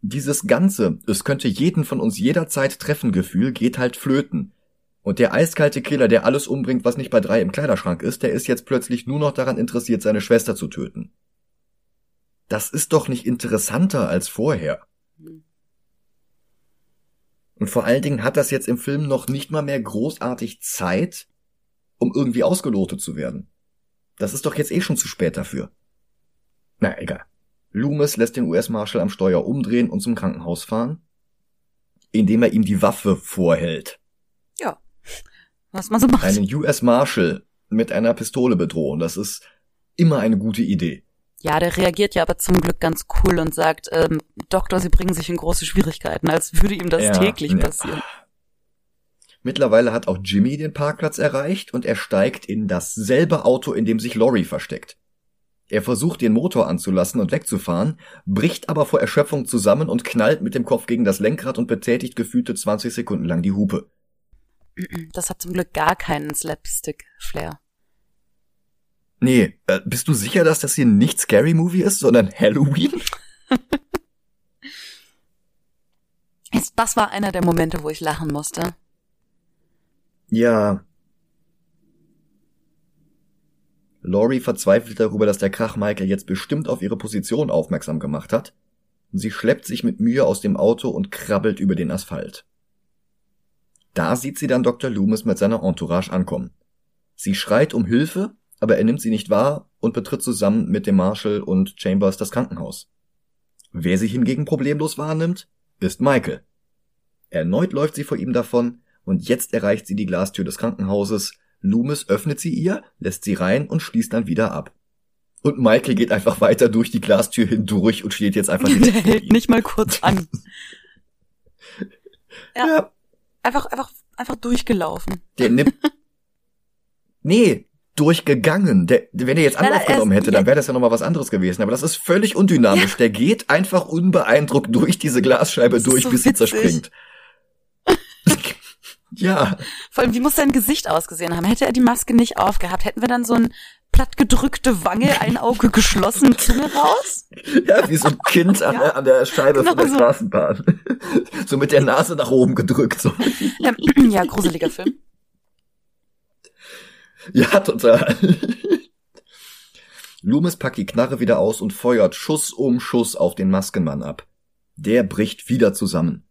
Dieses ganze, es könnte jeden von uns jederzeit treffen Gefühl geht halt flöten. Und der eiskalte Killer, der alles umbringt, was nicht bei drei im Kleiderschrank ist, der ist jetzt plötzlich nur noch daran interessiert, seine Schwester zu töten. Das ist doch nicht interessanter als vorher. Und vor allen Dingen hat das jetzt im Film noch nicht mal mehr großartig Zeit, um irgendwie ausgelotet zu werden. Das ist doch jetzt eh schon zu spät dafür. Na, egal. Loomis lässt den US-Marshal am Steuer umdrehen und zum Krankenhaus fahren, indem er ihm die Waffe vorhält. Ja, was man so macht. Einen US-Marshal mit einer Pistole bedrohen, das ist immer eine gute Idee. Ja, der reagiert ja aber zum Glück ganz cool und sagt, ähm, Doktor, Sie bringen sich in große Schwierigkeiten, als würde ihm das ja, täglich passieren. Mittlerweile hat auch Jimmy den Parkplatz erreicht und er steigt in dasselbe Auto, in dem sich Laurie versteckt. Er versucht den Motor anzulassen und wegzufahren, bricht aber vor Erschöpfung zusammen und knallt mit dem Kopf gegen das Lenkrad und betätigt gefühlte 20 Sekunden lang die Hupe. Das hat zum Glück gar keinen Slapstick-Flair. Nee, äh, bist du sicher, dass das hier nicht Scary Movie ist, sondern Halloween? das war einer der Momente, wo ich lachen musste. Ja. Laurie verzweifelt darüber, dass der Krach Michael jetzt bestimmt auf ihre Position aufmerksam gemacht hat. Sie schleppt sich mit Mühe aus dem Auto und krabbelt über den Asphalt. Da sieht sie dann Dr. Loomis mit seiner Entourage ankommen. Sie schreit um Hilfe, aber er nimmt sie nicht wahr und betritt zusammen mit dem Marshall und Chambers das Krankenhaus. Wer sie hingegen problemlos wahrnimmt, ist Michael. Erneut läuft sie vor ihm davon und jetzt erreicht sie die Glastür des Krankenhauses. Loomis öffnet sie ihr, lässt sie rein und schließt dann wieder ab. Und Michael geht einfach weiter durch die Glastür hindurch und steht jetzt einfach Der hält nicht mal kurz an. ja. ja. Einfach, einfach, einfach durchgelaufen. Der nimmt. nee, durchgegangen. Der, wenn er jetzt Anlauf genommen hätte, dann wäre das ja nochmal was anderes gewesen. Aber das ist völlig undynamisch. Ja. Der geht einfach unbeeindruckt durch diese Glasscheibe durch, so bis sie zerspringt. ja. Vor allem, wie muss sein Gesicht ausgesehen haben? Hätte er die Maske nicht aufgehabt, hätten wir dann so ein plattgedrückte Wange, ein Auge geschlossen, Zunge raus? Ja, wie so ein Kind an, ja. der, an der Scheibe genau von der so. Straßenbahn. so mit der Nase nach oben gedrückt. So. Ähm, ja, gruseliger Film. Ja, total. Loomis packt die Knarre wieder aus und feuert Schuss um Schuss auf den Maskenmann ab. Der bricht wieder zusammen.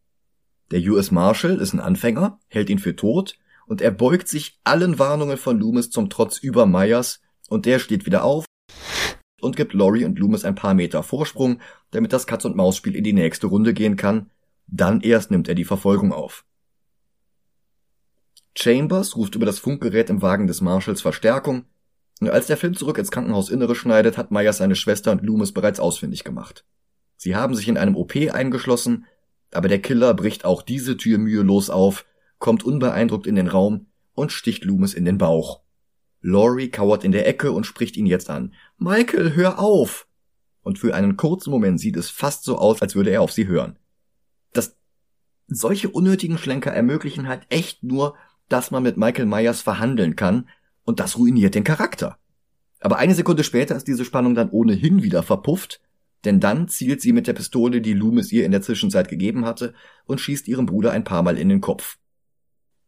Der US Marshal ist ein Anfänger, hält ihn für tot und er beugt sich allen Warnungen von Loomis zum Trotz über Myers und der steht wieder auf und gibt Laurie und Loomis ein paar Meter Vorsprung, damit das Katz-und-Maus-Spiel in die nächste Runde gehen kann. Dann erst nimmt er die Verfolgung auf. Chambers ruft über das Funkgerät im Wagen des Marshals Verstärkung, und als der Film zurück ins Krankenhausinnere schneidet, hat Myers seine Schwester und Loomis bereits ausfindig gemacht. Sie haben sich in einem OP eingeschlossen, aber der Killer bricht auch diese Tür mühelos auf, kommt unbeeindruckt in den Raum und sticht Loomis in den Bauch. Laurie kauert in der Ecke und spricht ihn jetzt an. Michael, hör auf! Und für einen kurzen Moment sieht es fast so aus, als würde er auf sie hören. Das, solche unnötigen Schlenker ermöglichen halt echt nur, dass man mit Michael Myers verhandeln kann, und das ruiniert den Charakter. Aber eine Sekunde später ist diese Spannung dann ohnehin wieder verpufft, denn dann zielt sie mit der Pistole, die Loomis ihr in der Zwischenzeit gegeben hatte, und schießt ihrem Bruder ein paar Mal in den Kopf.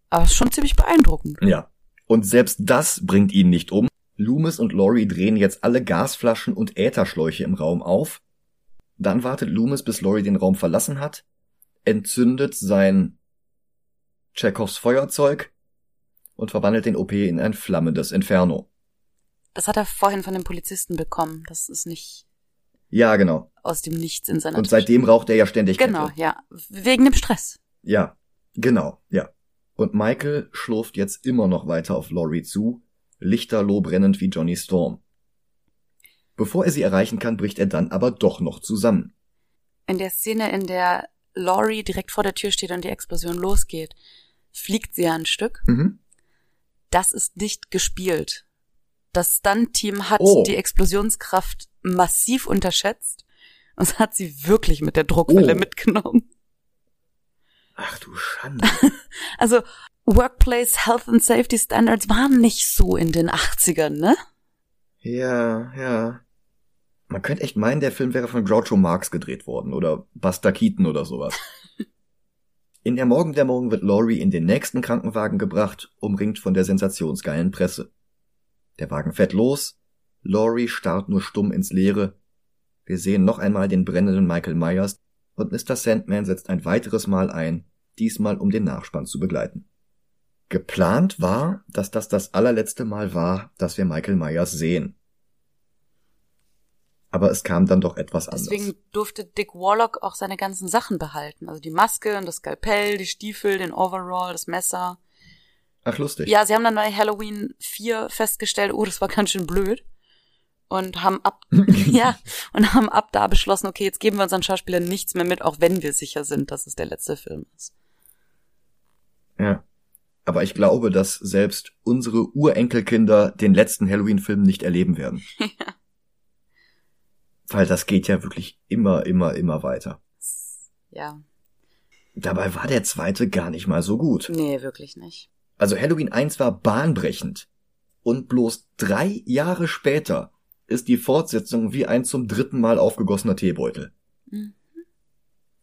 Aber ist schon ziemlich beeindruckend. Ja. Und selbst das bringt ihn nicht um. Loomis und Laurie drehen jetzt alle Gasflaschen und Ätherschläuche im Raum auf. Dann wartet Loomis, bis Laurie den Raum verlassen hat, entzündet sein Chekhovs Feuerzeug und verwandelt den OP in ein flammendes Inferno. Das hat er vorhin von dem Polizisten bekommen. Das ist nicht. Ja, genau. Aus dem Nichts in seiner Und seitdem raucht er ja ständig. Genau, Kette. ja. Wegen dem Stress. Ja, genau, ja. Und Michael schlurft jetzt immer noch weiter auf Laurie zu, lichterloh brennend wie Johnny Storm. Bevor er sie erreichen kann, bricht er dann aber doch noch zusammen. In der Szene, in der Laurie direkt vor der Tür steht und die Explosion losgeht, fliegt sie ja ein Stück. Mhm. Das ist nicht gespielt. Das Stunt-Team hat oh. die Explosionskraft massiv unterschätzt und hat sie wirklich mit der Druckwelle oh. mitgenommen. Ach du Schande. also Workplace Health and Safety Standards waren nicht so in den 80ern, ne? Ja, ja. Man könnte echt meinen, der Film wäre von Groucho Marx gedreht worden oder Buster Keaton oder sowas. In der Morgendämmerung wird Laurie in den nächsten Krankenwagen gebracht, umringt von der sensationsgeilen Presse. Der Wagen fährt los, Laurie starrt nur stumm ins Leere. Wir sehen noch einmal den brennenden Michael Myers, und Mr. Sandman setzt ein weiteres Mal ein, diesmal um den Nachspann zu begleiten. Geplant war, dass das das allerletzte Mal war, dass wir Michael Myers sehen. Aber es kam dann doch etwas anders. Deswegen durfte Dick Warlock auch seine ganzen Sachen behalten. Also die Maske und das Skalpell, die Stiefel, den Overall, das Messer. Ach, lustig. Ja, sie haben dann bei Halloween 4 festgestellt, oh, das war ganz schön blöd und haben ab ja und haben ab da beschlossen, okay, jetzt geben wir unseren Schauspielern nichts mehr mit, auch wenn wir sicher sind, dass es der letzte Film ist. Ja. Aber ich glaube, dass selbst unsere Urenkelkinder den letzten Halloween-Film nicht erleben werden. Weil das geht ja wirklich immer, immer, immer weiter. Ja. Dabei war der zweite gar nicht mal so gut. Nee, wirklich nicht. Also Halloween 1 war bahnbrechend. Und bloß drei Jahre später ist die Fortsetzung wie ein zum dritten Mal aufgegossener Teebeutel. Mhm.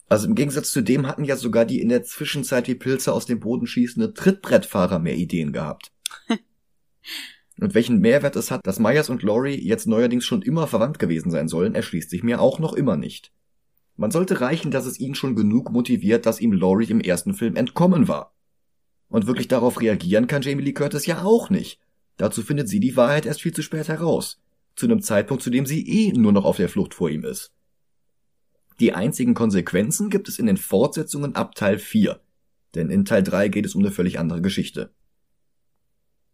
Also im Gegensatz zu dem hatten ja sogar die in der Zwischenzeit wie Pilze aus dem Boden schießende Trittbrettfahrer mehr Ideen gehabt. und welchen Mehrwert es hat, dass Myers und Laurie jetzt neuerdings schon immer verwandt gewesen sein sollen, erschließt sich mir auch noch immer nicht. Man sollte reichen, dass es ihn schon genug motiviert, dass ihm Laurie im ersten Film entkommen war. Und wirklich darauf reagieren kann Jamie Lee Curtis ja auch nicht. Dazu findet sie die Wahrheit erst viel zu spät heraus zu einem Zeitpunkt, zu dem sie eh nur noch auf der Flucht vor ihm ist. Die einzigen Konsequenzen gibt es in den Fortsetzungen ab Teil 4, denn in Teil 3 geht es um eine völlig andere Geschichte.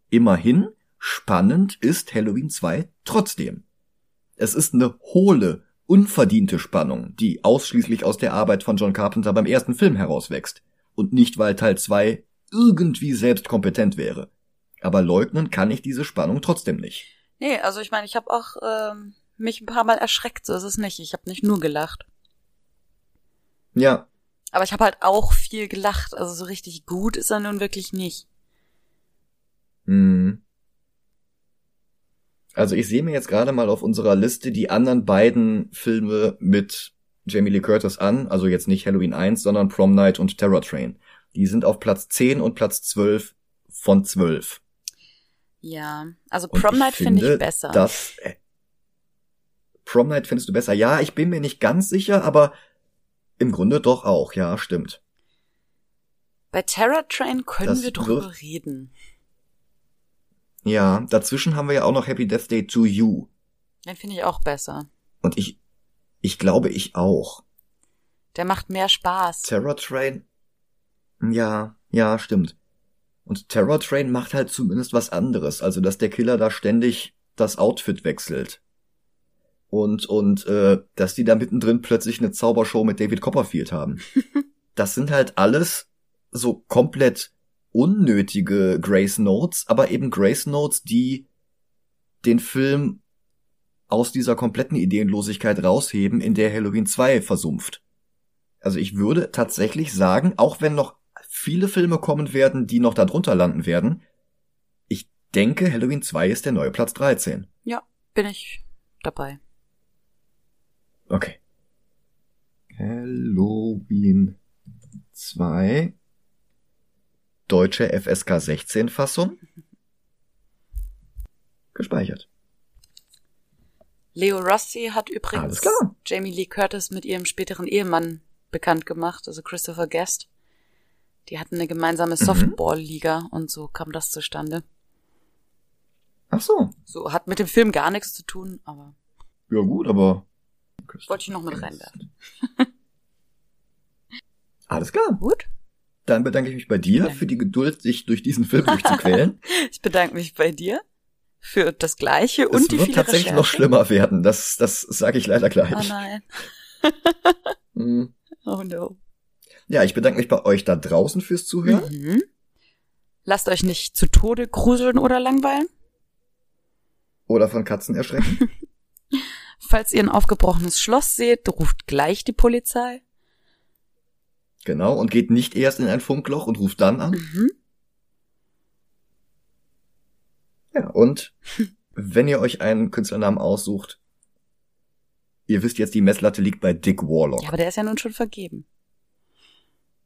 Immerhin, spannend ist Halloween 2 trotzdem. Es ist eine hohle, unverdiente Spannung, die ausschließlich aus der Arbeit von John Carpenter beim ersten Film herauswächst. Und nicht, weil Teil 2 irgendwie selbst kompetent wäre. Aber leugnen kann ich diese Spannung trotzdem nicht. Nee, also ich meine, ich habe auch ähm, mich ein paar Mal erschreckt, so ist es nicht. Ich habe nicht nur gelacht. Ja. Aber ich habe halt auch viel gelacht, also so richtig gut ist er nun wirklich nicht. Hm. Also ich sehe mir jetzt gerade mal auf unserer Liste die anderen beiden Filme mit Jamie Lee Curtis an, also jetzt nicht Halloween 1, sondern Prom Night und Terror Train. Die sind auf Platz 10 und Platz 12 von 12. Ja, also Prom Night finde find ich besser. Das, äh, Prom Night findest du besser? Ja, ich bin mir nicht ganz sicher, aber im Grunde doch auch, ja, stimmt. Bei Terror Train können das wir drüber reden. Ja, dazwischen haben wir ja auch noch Happy Death Day to You. Den finde ich auch besser. Und ich, ich glaube, ich auch. Der macht mehr Spaß. Terror Train. Ja, ja, stimmt. Und Terror Train macht halt zumindest was anderes, also dass der Killer da ständig das Outfit wechselt. Und, und äh, dass die da mittendrin plötzlich eine Zaubershow mit David Copperfield haben. das sind halt alles so komplett unnötige Grace Notes, aber eben Grace Notes, die den Film aus dieser kompletten Ideenlosigkeit rausheben, in der Halloween 2 versumpft. Also ich würde tatsächlich sagen, auch wenn noch viele Filme kommen werden, die noch darunter landen werden, ich denke, Halloween 2 ist der neue Platz 13. Ja, bin ich dabei. Okay. Halloween 2 deutsche FSK 16 Fassung. Gespeichert. Leo Rossi hat übrigens Jamie Lee Curtis mit ihrem späteren Ehemann bekannt gemacht, also Christopher Guest. Die hatten eine gemeinsame mhm. Softball-Liga und so kam das zustande. Ach so. So, hat mit dem Film gar nichts zu tun, aber. Ja gut, aber. Wollte ich noch mit reinwerfen. Alles klar. Gut. Dann bedanke ich mich bei dir für die Geduld, sich durch diesen Film durchzuquälen. ich bedanke mich bei dir für das Gleiche und es die wird tatsächlich Recherche. noch schlimmer werden. Das, das sage ich leider gleich. Oh nein. hm. Oh no. Ja, ich bedanke mich bei euch da draußen fürs Zuhören. Mhm. Lasst euch nicht zu Tode gruseln oder langweilen. Oder von Katzen erschrecken. Falls ihr ein aufgebrochenes Schloss seht, ruft gleich die Polizei. Genau, und geht nicht erst in ein Funkloch und ruft dann an. Mhm. Ja, und wenn ihr euch einen Künstlernamen aussucht, ihr wisst jetzt, die Messlatte liegt bei Dick Warlock. Ja, aber der ist ja nun schon vergeben.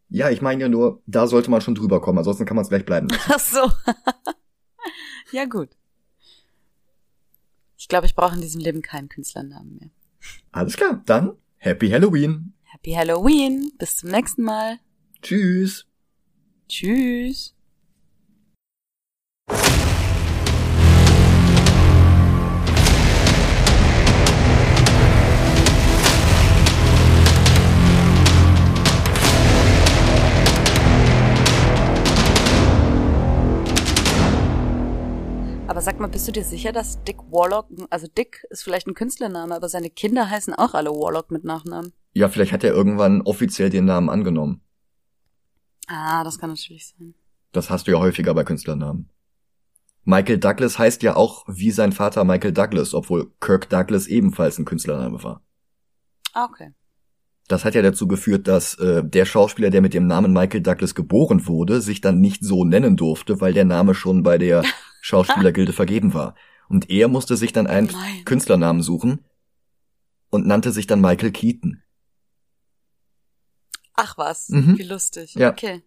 Ja, ich meine ja nur, da sollte man schon drüber kommen, ansonsten kann man es gleich bleiben lassen. Ach so. ja, gut. Ich glaube, ich brauche in diesem Leben keinen Künstlernamen mehr. Alles klar, dann Happy Halloween. Happy Halloween. Bis zum nächsten Mal. Tschüss. Tschüss. Aber sag mal, bist du dir sicher, dass Dick Warlock, also Dick ist vielleicht ein Künstlername, aber seine Kinder heißen auch alle Warlock mit Nachnamen? Ja, vielleicht hat er irgendwann offiziell den Namen angenommen. Ah, das kann natürlich sein. Das hast du ja häufiger bei Künstlernamen. Michael Douglas heißt ja auch wie sein Vater Michael Douglas, obwohl Kirk Douglas ebenfalls ein Künstlername war. Ah, okay. Das hat ja dazu geführt, dass äh, der Schauspieler, der mit dem Namen Michael Douglas geboren wurde, sich dann nicht so nennen durfte, weil der Name schon bei der Schauspielergilde vergeben war. Und er musste sich dann einen Nein. Künstlernamen suchen und nannte sich dann Michael Keaton. Ach was, Mhm. wie lustig. Ja. Okay.